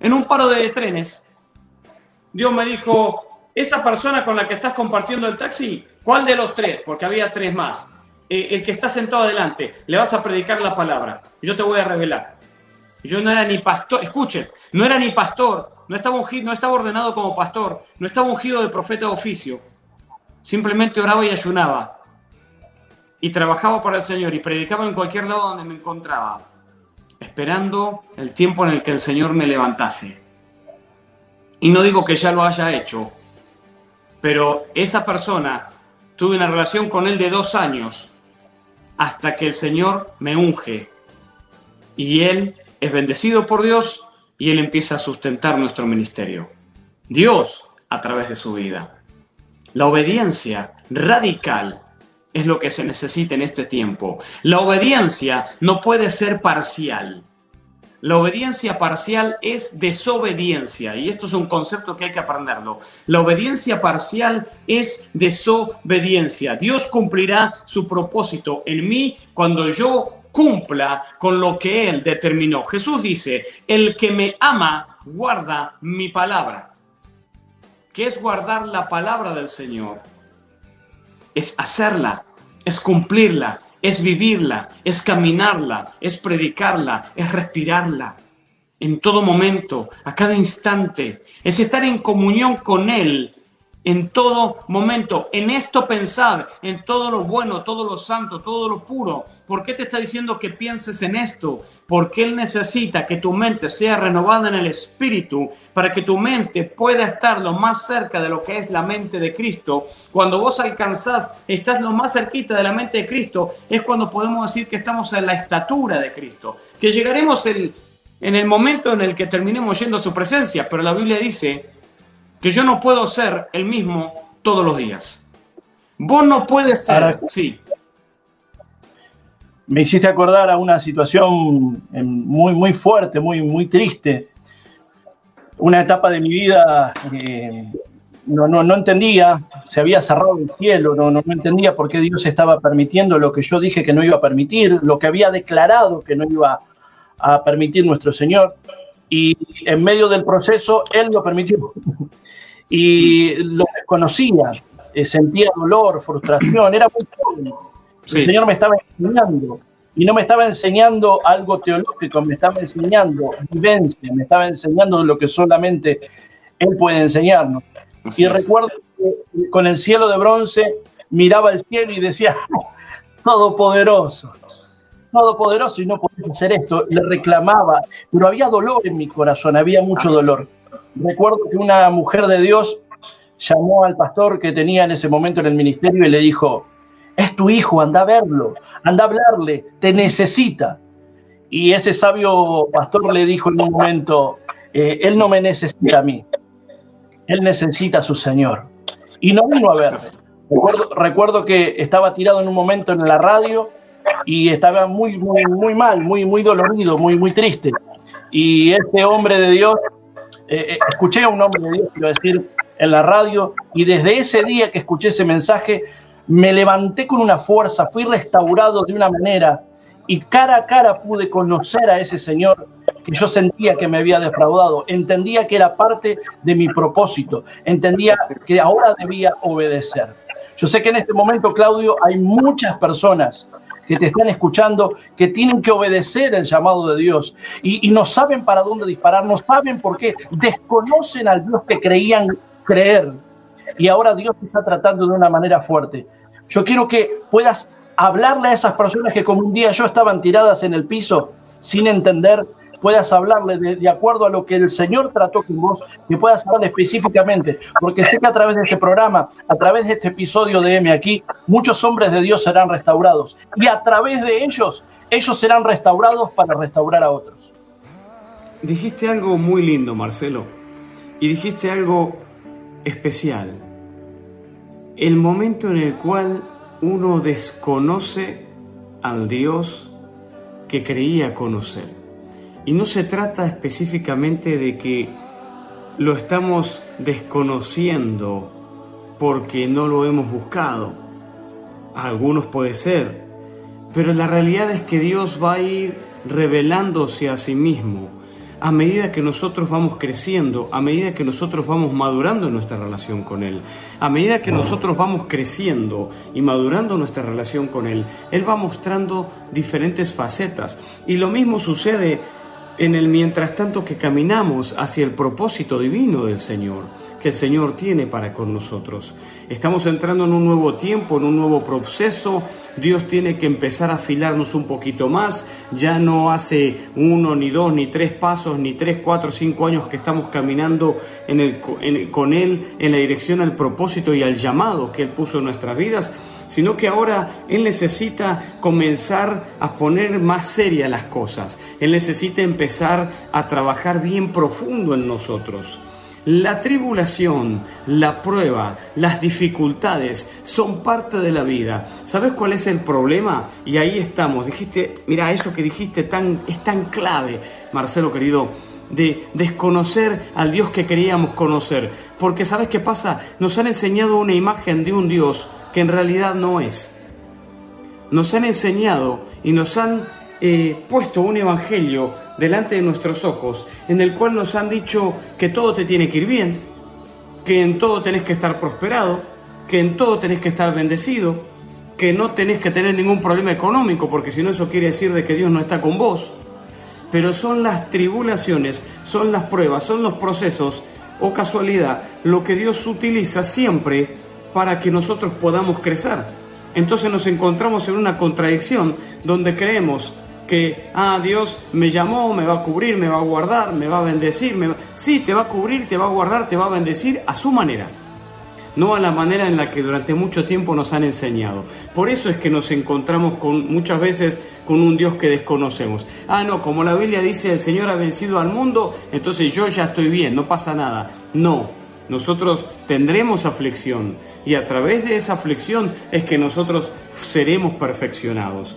En un paro de trenes, Dios me dijo, esa persona con la que estás compartiendo el taxi, ¿cuál de los tres? Porque había tres más. Eh, el que está sentado adelante, le vas a predicar la palabra. Yo te voy a revelar. Yo no era ni pastor, escuchen, no era ni pastor, no estaba, ungido, no estaba ordenado como pastor, no estaba ungido de profeta de oficio. Simplemente oraba y ayunaba. Y trabajaba para el Señor y predicaba en cualquier lado donde me encontraba esperando el tiempo en el que el Señor me levantase. Y no digo que ya lo haya hecho, pero esa persona tuve una relación con él de dos años hasta que el Señor me unge y él es bendecido por Dios y él empieza a sustentar nuestro ministerio. Dios a través de su vida. La obediencia radical es lo que se necesita en este tiempo. La obediencia no puede ser parcial. La obediencia parcial es desobediencia y esto es un concepto que hay que aprenderlo. La obediencia parcial es desobediencia. Dios cumplirá su propósito en mí cuando yo cumpla con lo que Él determinó. Jesús dice, el que me ama guarda mi palabra. ¿Qué es guardar la palabra del Señor? Es hacerla es cumplirla, es vivirla, es caminarla, es predicarla, es respirarla. En todo momento, a cada instante, es estar en comunión con Él en todo momento. En esto pensar, en todo lo bueno, todo lo santo, todo lo puro. ¿Por qué te está diciendo que pienses en esto? Porque Él necesita que tu mente sea renovada en el Espíritu para que tu mente pueda estar lo más cerca de lo que es la mente de Cristo. Cuando vos alcanzás, estás lo más cerquita de la mente de Cristo, es cuando podemos decir que estamos en la estatura de Cristo. Que llegaremos en el momento en el que terminemos yendo a su presencia, pero la Biblia dice que yo no puedo ser el mismo todos los días. Vos no puedes ser. sí. Me hiciste acordar a una situación em, muy, muy fuerte, muy, muy triste. Una etapa de mi vida eh, no, no, no, entendía se había cerrado el cielo, no, no entendía por qué Dios estaba permitiendo lo que yo dije que no iba a permitir, lo que había declarado que no iba a permitir nuestro Señor. Y en medio del proceso, Él lo permitió. Y lo desconocía, eh, sentía dolor, frustración, era muy joven. El Señor me estaba enseñando. Y no me estaba enseñando algo teológico, me estaba enseñando vivencia, me estaba enseñando lo que solamente Él puede enseñarnos. y recuerdo que con el cielo de bronce miraba el cielo y decía, Todopoderoso, Todopoderoso y no podía hacer esto. Le reclamaba, pero había dolor en mi corazón, había mucho dolor. Recuerdo que una mujer de Dios llamó al pastor que tenía en ese momento en el ministerio y le dijo, es tu hijo, anda a verlo, anda a hablarle, te necesita. Y ese sabio pastor le dijo en un momento, eh, él no me necesita a mí, él necesita a su Señor. Y no vino a verme. Recuerdo, recuerdo que estaba tirado en un momento en la radio y estaba muy, muy, muy mal, muy, muy dolorido, muy, muy triste. Y ese hombre de Dios, eh, eh, escuché a un hombre de Dios, quiero decir, en la radio, y desde ese día que escuché ese mensaje, me levanté con una fuerza, fui restaurado de una manera, y cara a cara pude conocer a ese Señor que yo sentía que me había defraudado, entendía que era parte de mi propósito, entendía que ahora debía obedecer. Yo sé que en este momento, Claudio, hay muchas personas que te están escuchando, que tienen que obedecer el llamado de Dios. Y, no saben para dónde disparar, no saben por qué, desconocen al Dios que creían creer. Y ahora Dios te está tratando de una manera fuerte. Yo quiero que puedas hablarle a esas personas que como un día yo estaban tiradas en el piso sin entender puedas hablarle de, acuerdo a lo que el Señor trató con vos, que puedas hablar específicamente, porque sé que a través de este programa, a través de este episodio de M aquí, muchos hombres de Dios serán restaurados y a través de ellos, ellos serán restaurados para restaurar a otros. Dijiste algo muy lindo, Marcelo, y dijiste algo especial. El momento en el cual uno desconoce al Dios que creía conocer. Y no se trata específicamente de que lo estamos desconociendo porque no lo hemos buscado. A algunos puede ser. Pero la realidad es que Dios va a ir revelándose a sí mismo a medida que nosotros vamos creciendo, a medida que nosotros vamos madurando nuestra relación con Él, a medida que nosotros vamos creciendo y madurando nuestra relación con Él, Él va mostrando diferentes facetas. Y lo mismo sucede en el mientras tanto que caminamos hacia el propósito divino del Señor, que el Señor tiene para con nosotros. Estamos entrando en un nuevo tiempo, en un nuevo proceso. Dios tiene que empezar a afilarnos un poquito más. Ya no hace uno, ni dos, ni tres pasos, ni tres, cuatro, cinco años que estamos caminando en el, con Él en la dirección al propósito y al llamado que Él puso en nuestras vidas sino que ahora Él necesita comenzar a poner más serias las cosas. Él necesita empezar a trabajar bien profundo en nosotros. La tribulación, la prueba, las dificultades son parte de la vida. ¿Sabes cuál es el problema? Y ahí estamos. Dijiste, mira, eso que dijiste tan, es tan clave, Marcelo querido, de desconocer al Dios que queríamos conocer. Porque ¿sabes qué pasa? Nos han enseñado una imagen de un Dios que en realidad no es. Nos han enseñado y nos han eh, puesto un evangelio delante de nuestros ojos en el cual nos han dicho que todo te tiene que ir bien, que en todo tenés que estar prosperado, que en todo tenés que estar bendecido, que no tenés que tener ningún problema económico, porque si no eso quiere decir de que Dios no está con vos. Pero son las tribulaciones, son las pruebas, son los procesos o casualidad lo que Dios utiliza siempre para que nosotros podamos crecer. Entonces nos encontramos en una contradicción donde creemos que, ah, Dios me llamó, me va a cubrir, me va a guardar, me va a bendecir. Me Sí, te va a cubrir, te va a guardar, te va a bendecir a su manera, no a la manera en la que durante mucho tiempo nos han enseñado. Por eso es que nos encontramos con, muchas veces con un Dios que desconocemos. Ah, no, como la Biblia dice, el Señor ha vencido al mundo, entonces yo ya estoy bien, no pasa nada. No, nosotros tendremos aflicción y a través de esa aflicción es que nosotros seremos perfeccionados.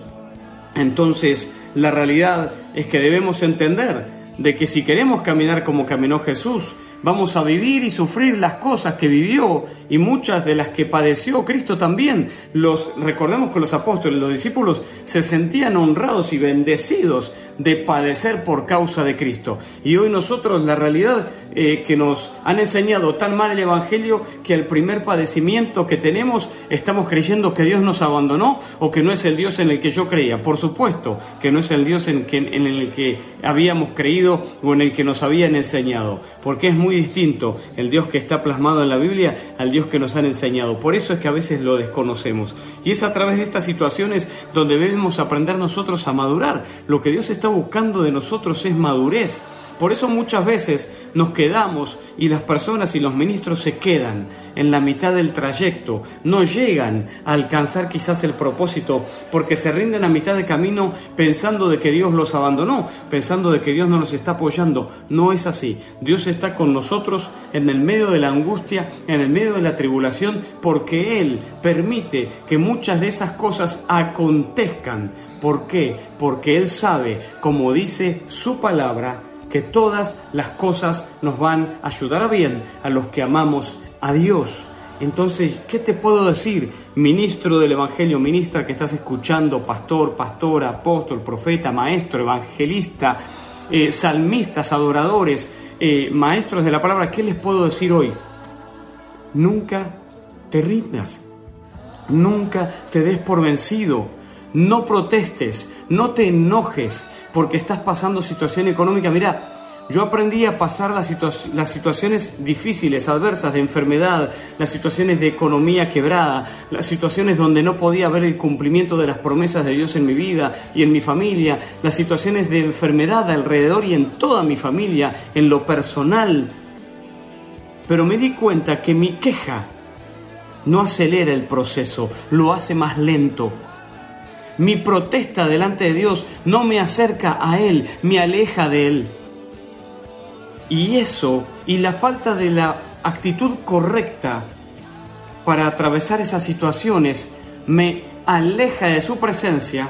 Entonces, la realidad es que debemos entender de que si queremos caminar como caminó Jesús, vamos a vivir y sufrir las cosas que vivió y muchas de las que padeció Cristo también. Los recordemos que los apóstoles, los discípulos se sentían honrados y bendecidos de padecer por causa de Cristo. Y hoy nosotros la realidad eh, que nos han enseñado tan mal el Evangelio que al primer padecimiento que tenemos estamos creyendo que Dios nos abandonó o que no es el Dios en el que yo creía. Por supuesto que no es el Dios en, en el que habíamos creído o en el que nos habían enseñado, porque es muy distinto el Dios que está plasmado en la Biblia al Dios que nos han enseñado. Por eso es que a veces lo desconocemos. Y es a través de estas situaciones donde debemos aprender nosotros a madurar. Lo que Dios está buscando de nosotros es madurez. Por eso muchas veces nos quedamos y las personas y los ministros se quedan en la mitad del trayecto, no llegan a alcanzar quizás el propósito porque se rinden a mitad de camino pensando de que Dios los abandonó, pensando de que Dios no los está apoyando. No es así. Dios está con nosotros en el medio de la angustia, en el medio de la tribulación, porque Él permite que muchas de esas cosas acontezcan. ¿Por qué? Porque Él sabe, como dice su palabra, que todas las cosas nos van a ayudar a bien a los que amamos a Dios. Entonces, ¿qué te puedo decir, ministro del Evangelio, ministra que estás escuchando, pastor, pastora, apóstol, profeta, maestro, evangelista, eh, salmistas, adoradores, eh, maestros de la palabra? ¿Qué les puedo decir hoy? Nunca te rindas, nunca te des por vencido, no protestes, no te enojes, porque estás pasando situación económica. Mira, yo aprendí a pasar las, las, situaciones difíciles, adversas, de enfermedad, las situaciones de economía quebrada, las situaciones donde no podía ver el cumplimiento de las promesas de Dios en mi vida y en mi familia, las situaciones de enfermedad alrededor y en toda mi familia, en lo personal. Pero me di cuenta que mi queja no acelera el proceso, lo hace más lento. Mi protesta delante de Dios no me acerca a Él, me aleja de Él. Y eso, y la falta de la actitud correcta para atravesar esas situaciones, me aleja de su presencia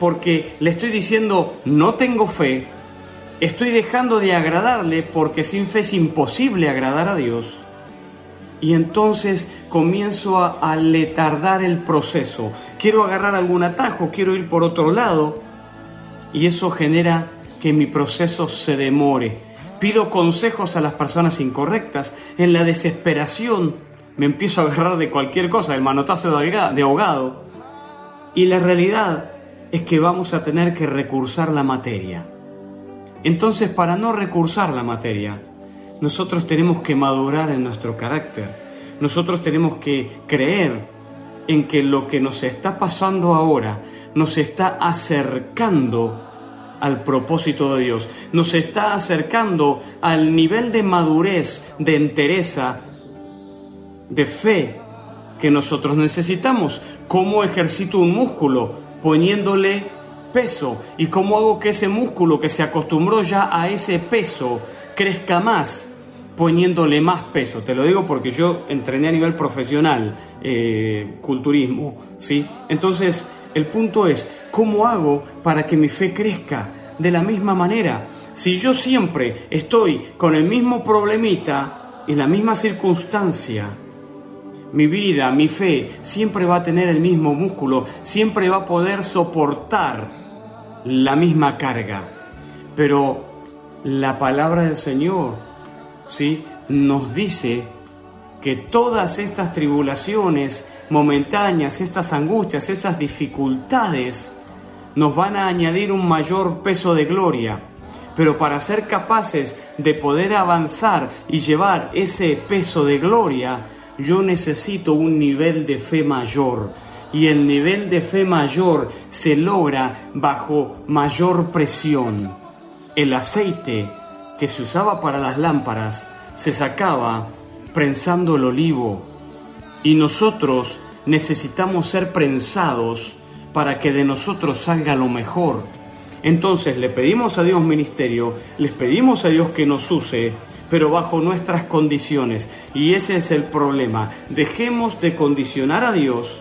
porque le estoy diciendo no tengo fe, estoy dejando de agradarle porque sin fe es imposible agradar a Dios y entonces comienzo a, a, letardar el proceso. Quiero agarrar algún atajo, quiero ir por otro lado y eso genera que mi proceso se demore. Pido consejos a las personas incorrectas. En la desesperación me empiezo a agarrar de cualquier cosa, el manotazo de ahogado. Y la realidad es que vamos a tener que recursar la materia. Entonces, para no recursar la materia, nosotros tenemos que madurar en nuestro carácter. Nosotros tenemos que creer en que lo que nos está pasando ahora nos está acercando al propósito de Dios, nos está acercando al nivel de madurez, de entereza, de fe que nosotros necesitamos. ¿Cómo ejercito un músculo? Poniéndole peso. ¿Y cómo hago que ese músculo que se acostumbró ya a ese peso crezca más? Poniéndole más peso. Te lo digo porque yo entrené a nivel profesional eh, culturismo, ¿sí? Entonces, el punto es, ¿cómo hago para que mi fe crezca? De la misma manera, si yo siempre estoy con el mismo problemita, en la misma circunstancia, mi vida, mi fe, siempre va a tener el mismo músculo, siempre va a poder soportar la misma carga. Pero la palabra del Señor ¿sí? nos dice que todas estas tribulaciones momentáneas, estas angustias, esas dificultades, nos van a añadir un mayor peso de gloria. Pero para ser capaces de poder avanzar y llevar ese peso de gloria, yo necesito un nivel de fe mayor. Y el nivel de fe mayor se logra bajo mayor presión. El aceite que se usaba para las lámparas se sacaba prensando el olivo y nosotros necesitamos ser prensados para que de nosotros salga lo mejor. Entonces le pedimos a Dios ministerio, les pedimos a Dios que nos use, pero bajo nuestras condiciones. Y ese es el problema. Dejemos de condicionar a Dios,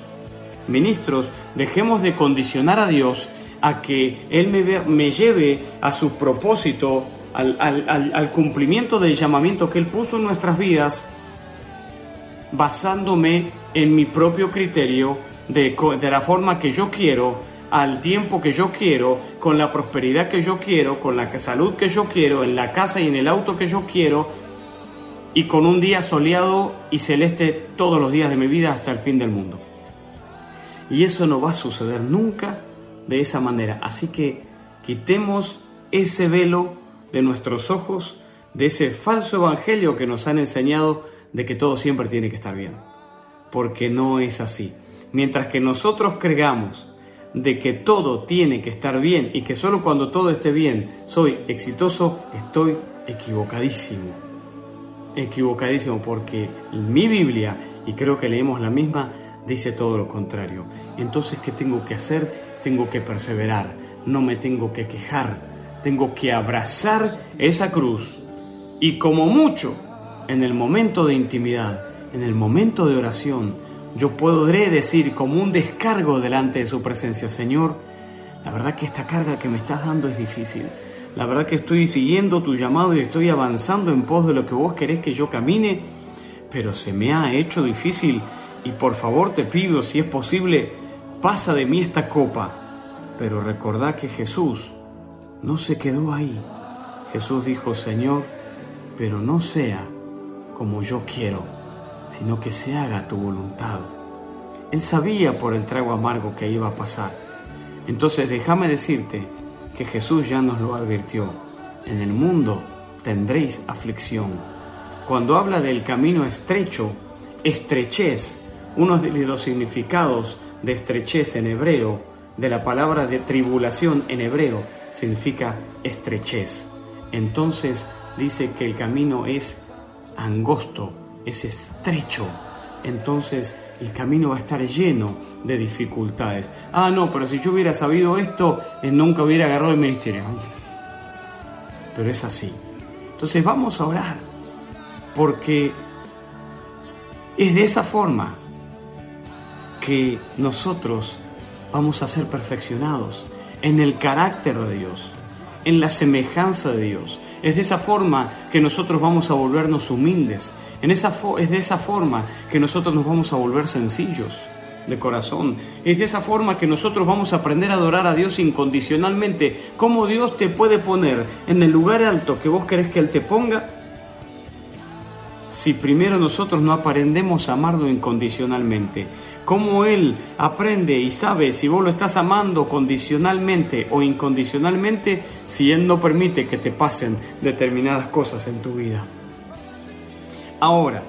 ministros, dejemos de condicionar a Dios a que Él me, me lleve a su propósito al, cumplimiento del llamamiento que Él puso en nuestras vidas, basándome en mi propio criterio de la forma que yo quiero, al tiempo que yo quiero, con la prosperidad que yo quiero, con la salud que yo quiero, en la casa y en el auto que yo quiero, y con un día soleado y celeste todos los días de mi vida hasta el fin del mundo. Y eso no va a suceder nunca de esa manera. Así que quitemos ese velo de nuestros ojos, de ese falso evangelio que nos han enseñado de que todo siempre tiene que estar bien. Porque no es así. Mientras que nosotros creamos de que todo tiene que estar bien y que solo cuando todo esté bien soy exitoso, estoy equivocadísimo. Equivocadísimo porque mi Biblia, y creo que leemos la misma, dice todo lo contrario. Entonces, ¿qué tengo que hacer? Tengo que perseverar, no me tengo que quejar, tengo que abrazar esa cruz y como mucho en el momento de intimidad, en el momento de oración, yo podré decir como un descargo delante de su presencia, Señor, la verdad que esta carga que me estás dando es difícil. La verdad que estoy siguiendo tu llamado y estoy avanzando en pos de lo que vos querés que yo camine, pero se me ha hecho difícil y por favor te pido, si es posible, pasa de mí esta copa. Pero recordá que Jesús no se quedó ahí. Jesús dijo, Señor, pero no sea como yo quiero, sino que se haga tu voluntad. Él sabía por el trago amargo que iba a pasar. Entonces déjame decirte que Jesús ya nos lo advirtió. En el mundo tendréis aflicción. Cuando habla del camino estrecho, estrechez, uno de los significados de estrechez en hebreo, de la palabra de tribulación en hebreo, significa estrechez. Entonces dice que el camino es angosto, es estrecho. Entonces el camino va a estar lleno de dificultades. Ah, no, pero si yo hubiera sabido esto, eh, nunca hubiera agarrado el ministerio. Pero es así. Entonces vamos a orar, porque es de esa forma que nosotros vamos a ser perfeccionados en el carácter de Dios, en la semejanza de Dios. Es de esa forma que nosotros vamos a volvernos humildes. En esa es de esa forma que nosotros nos vamos a volver sencillos de corazón. Es de esa forma que nosotros vamos a aprender a adorar a Dios incondicionalmente. ¿Cómo Dios te puede poner en el lugar alto que vos querés que Él te ponga? Si primero nosotros no aprendemos a amarlo incondicionalmente cómo Él aprende y sabe si vos lo estás amando condicionalmente o incondicionalmente, si Él no permite que te pasen determinadas cosas en tu vida. Ahora,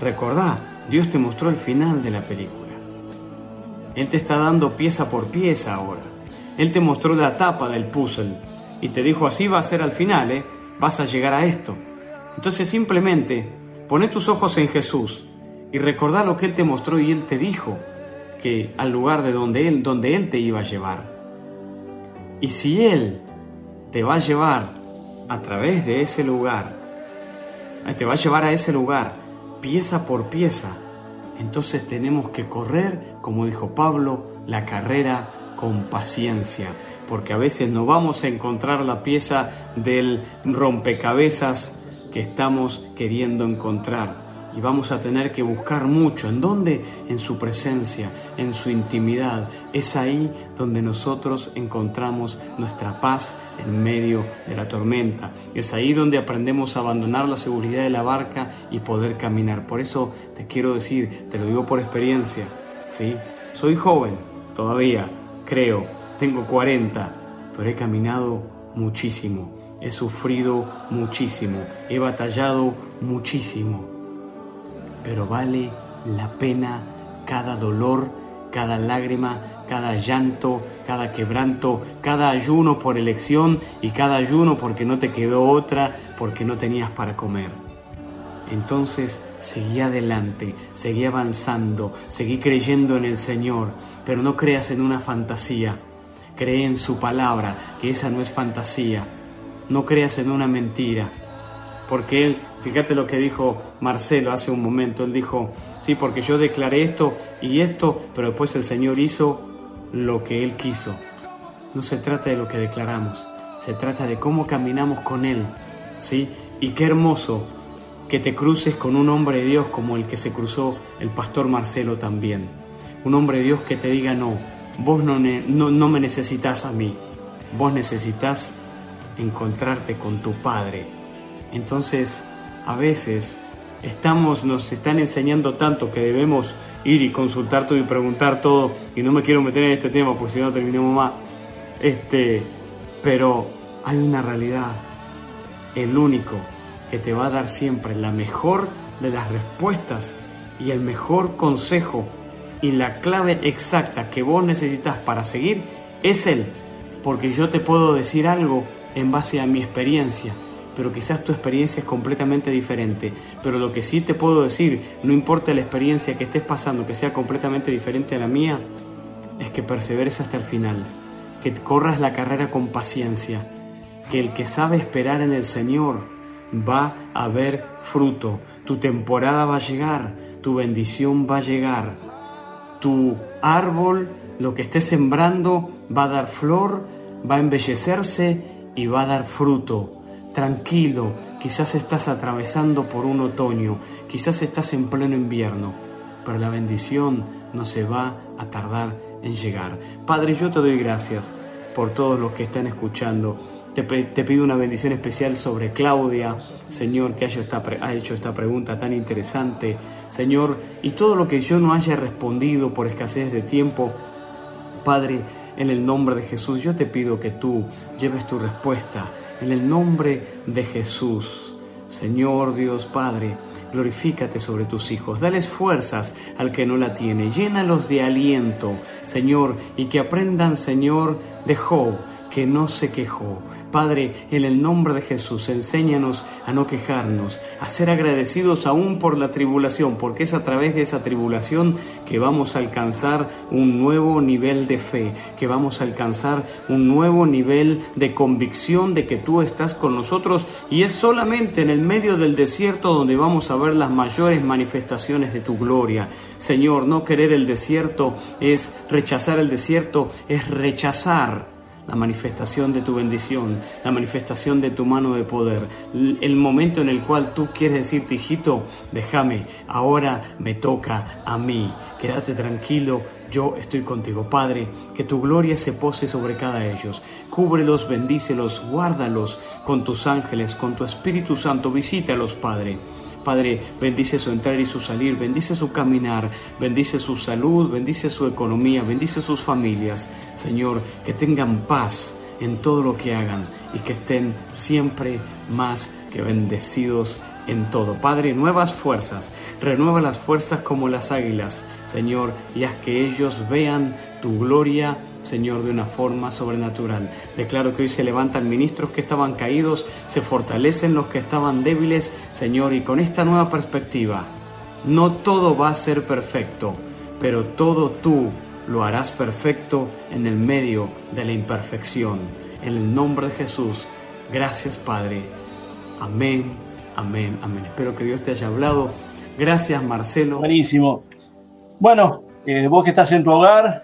recordá, Dios te mostró el final de la película. Él te está dando pieza por pieza ahora. Él te mostró la tapa del puzzle y te dijo así va a ser al final, ¿eh? vas a llegar a esto. Entonces simplemente pone tus ojos en Jesús y recordar lo que Él te mostró y Él te dijo que al lugar de donde Él, donde Él te iba a llevar. Y si Él te va a llevar a través de ese lugar, eh, te va a llevar a ese lugar pieza por pieza, entonces tenemos que correr, como dijo Pablo, la carrera con paciencia, porque a veces no vamos a encontrar la pieza del rompecabezas que estamos queriendo encontrar y vamos a tener que buscar mucho. ¿En dónde? En su presencia, en su intimidad. Es ahí donde nosotros encontramos nuestra paz en medio de la tormenta. Es ahí donde aprendemos a abandonar la seguridad de la barca y poder caminar. Por eso te quiero decir, te lo digo por experiencia, ¿sí? Soy joven todavía, creo, tengo 40, pero he caminado muchísimo, he sufrido muchísimo, he batallado muchísimo pero vale la pena cada dolor, cada lágrima, cada llanto, cada quebranto, cada ayuno por elección y cada ayuno porque no te quedó otra, porque no tenías para comer. Entonces seguí adelante, seguí avanzando, seguí creyendo en el Señor, pero no creas en una fantasía, cree en su palabra, que esa no es fantasía, no creas en una mentira, porque Él Fíjate lo que dijo Marcelo hace un momento. Él dijo, sí, porque yo declaré esto y esto, pero después el Señor hizo lo que Él quiso. No se trata de lo que declaramos, se trata de cómo caminamos con Él, ¿sí? Y qué hermoso que te cruces con un hombre de Dios como el que se cruzó el pastor Marcelo también. Un hombre de Dios que te diga, no, vos no, no, me necesitas a mí, vos necesitas encontrarte con tu Padre. Entonces, a veces estamos, nos están enseñando tanto que debemos ir y consultar todo y preguntar todo, y no me quiero meter en este tema porque si no terminemos más. Este, pero hay una realidad, el único que te va a dar siempre la mejor de las respuestas y el mejor consejo y la clave exacta que vos necesitas para seguir es Él. Porque yo te puedo decir algo en base a mi experiencia, pero quizás tu experiencia es completamente diferente. Pero lo que sí te puedo decir, no importa la experiencia que estés pasando, que sea completamente diferente a la mía, es que perseveres hasta el final, que corras la carrera con paciencia, que el que sabe esperar en el Señor va a haber fruto, tu temporada va a llegar, tu bendición va a llegar, tu árbol, lo que estés sembrando, va a dar flor, va a embellecerse y va a dar fruto. Tranquilo, quizás estás atravesando por un otoño, quizás estás en pleno invierno, pero la bendición no se va a tardar en llegar. Padre, yo te doy gracias por todos los que están escuchando te, pido una bendición especial sobre Claudia, Señor, que haya ha hecho esta pregunta tan interesante, Señor, y todo lo que yo no haya respondido por escasez de tiempo, Padre, en el nombre de Jesús, yo te pido que tú lleves tu respuesta en el nombre de Jesús. Señor Dios Padre, glorifícate sobre tus hijos, dales fuerzas al que no la tiene, llénalos de aliento, Señor, y que aprendan, Señor, de Job, que no se quejó, Padre, en el nombre de Jesús, enséñanos a no quejarnos, a ser agradecidos aún por la tribulación, porque es a través de esa tribulación que vamos a alcanzar un nuevo nivel de fe, que vamos a alcanzar un nuevo nivel de convicción de que tú estás con nosotros y es solamente en el medio del desierto donde vamos a ver las mayores manifestaciones de tu gloria. Señor, no querer el desierto es rechazar el desierto, es rechazar la manifestación de tu bendición, la manifestación de tu mano de poder, el momento en el cual tú quieres decirte, hijito, déjame, ahora me toca a mí, quédate tranquilo, yo estoy contigo. Padre, que tu gloria se pose sobre cada de ellos. Cúbrelos, bendícelos, guárdalos con tus ángeles, con tu Espíritu Santo. Visítalos, Padre. Padre, bendice su entrar y su salir, bendice su caminar, bendice su salud, bendice su economía, bendice sus familias. Señor, que tengan paz en todo lo que hagan y que estén siempre más que bendecidos en todo. Padre, nuevas fuerzas, renueva las fuerzas como las águilas, Señor, y haz que ellos vean tu gloria Señor, de una forma sobrenatural. Declaro que hoy se levantan ministros que estaban caídos, se fortalecen los que estaban débiles, Señor, y con esta nueva perspectiva, no todo va a ser perfecto, pero todo tú lo harás perfecto en el medio de la imperfección. En el nombre de Jesús, gracias Padre. Amén, amén, amén. Espero que Dios te haya hablado. Gracias Marcelo. Buenísimo. Bueno, eh, vos que estás en tu hogar,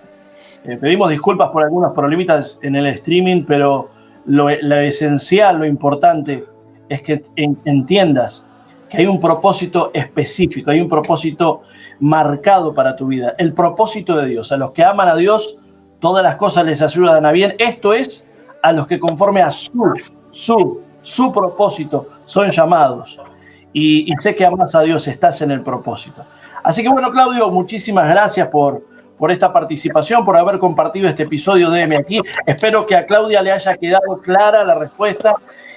eh, pedimos disculpas por algunos problemitas en el streaming, pero lo, esencial, lo importante es que entiendas que hay un propósito específico, hay un propósito marcado para tu vida, el propósito de Dios. A los que aman a Dios, todas las cosas les ayudan a bien. Esto es a los que conforme a su, su, su propósito son llamados. Y, y sé que amas a Dios, estás en el propósito. Así que bueno, Claudio, muchísimas gracias por, por esta participación, por haber compartido este episodio de M aquí. Espero que a Claudia le haya quedado clara la respuesta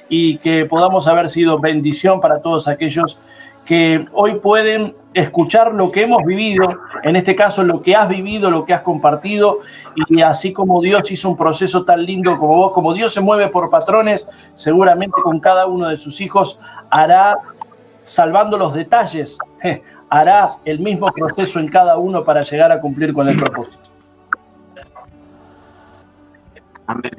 y que podamos haber sido bendición para todos aquellos que hoy pueden escuchar lo que hemos vivido, en este caso lo que has vivido, lo que has compartido, y así como Dios hizo un proceso tan lindo como vos, como Dios se mueve por patrones, seguramente con cada uno de sus hijos hará, salvando los detalles, hará el mismo proceso en cada uno para llegar a cumplir con el propósito. Amén.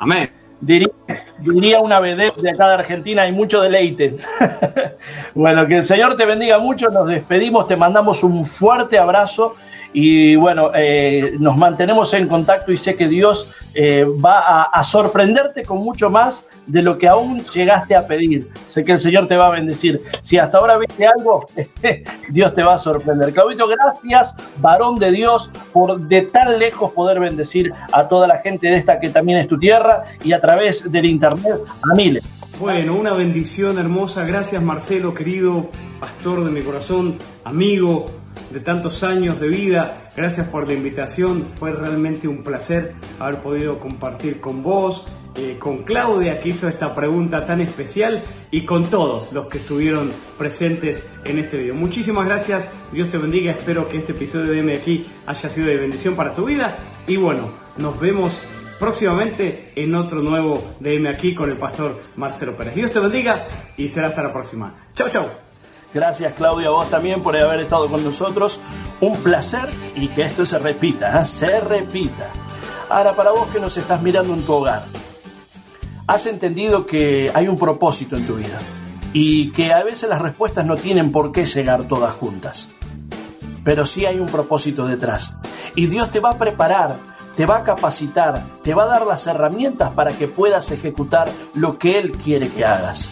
Amén. Diría, una vedette de acá de Argentina, hay mucho deleite. bueno, que el Señor te bendiga mucho, nos despedimos, te mandamos un fuerte abrazo y bueno, eh, nos mantenemos en contacto y sé que Dios eh, va a, sorprenderte con mucho más de lo que aún llegaste a pedir. Sé que el Señor te va a bendecir. Si hasta ahora viste algo, Dios te va a sorprender. Claudito, gracias, varón de Dios, por de tan lejos poder bendecir a toda la gente de esta que también es tu tierra y a través del internet a miles. Bueno, una bendición hermosa. Gracias Marcelo, querido pastor de mi corazón, amigo de tantos años de vida. Gracias por la invitación. Fue realmente un placer haber podido compartir con vos, eh, con Claudia que hizo esta pregunta tan especial y con todos los que estuvieron presentes en este video. Muchísimas gracias. Dios te bendiga. Espero que este episodio de M aquí haya sido de bendición para tu vida. Y bueno, nos vemos próximamente en otro nuevo DM aquí con el pastor Marcelo Pérez. Dios te bendiga y será hasta la próxima. Chau, chau. Gracias Claudia, vos también por haber estado con nosotros. Un placer y que esto se repita, ¿eh? se repita. Ahora, para vos que nos estás mirando en tu hogar, has entendido que hay un propósito en tu vida y que a veces las respuestas no tienen por qué llegar todas juntas. Pero sí hay un propósito detrás. Y Dios te va a preparar te va a capacitar, te va a dar las herramientas para que puedas ejecutar lo que Él quiere que hagas.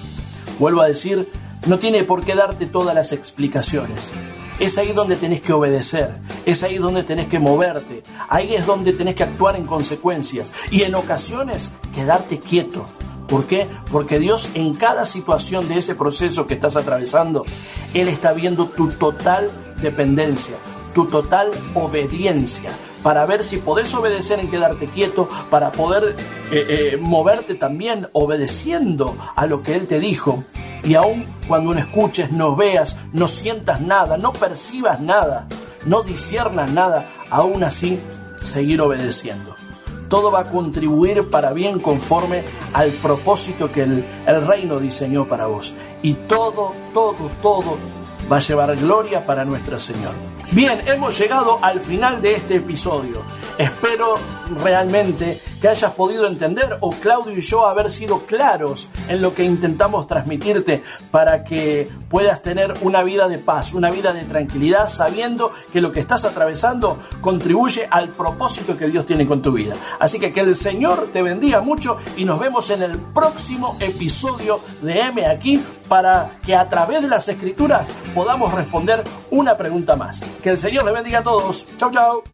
Vuelvo a decir, no tiene por qué darte todas las explicaciones. Es ahí donde tenés que obedecer, es ahí donde tenés que moverte, ahí es donde tenés que actuar en consecuencias y en ocasiones quedarte quieto. ¿Por qué? Porque Dios en cada situación de ese proceso que estás atravesando, Él está viendo tu total dependencia, tu total obediencia, para ver si podés obedecer en quedarte quieto, para poder eh, eh, moverte también obedeciendo a lo que Él te dijo. Y aun cuando no escuches, no veas, no sientas nada, no percibas nada, no disiernas nada, aún así seguir obedeciendo. Todo va a contribuir para bien conforme al propósito que el, el reino diseñó para vos. Y todo, todo, todo va a llevar gloria para nuestro Señor. Bien, hemos llegado al final de este episodio. Espero realmente que hayas podido entender o Claudio y yo haber sido claros en lo que intentamos transmitirte para que puedas tener una vida de paz, una vida de tranquilidad, sabiendo que lo que estás atravesando contribuye al propósito que Dios tiene con tu vida. Así que que el Señor te bendiga mucho y nos vemos en el próximo episodio de M aquí para que a través de las escrituras podamos responder una pregunta más. Que el Señor le bendiga a todos. Chau, chau.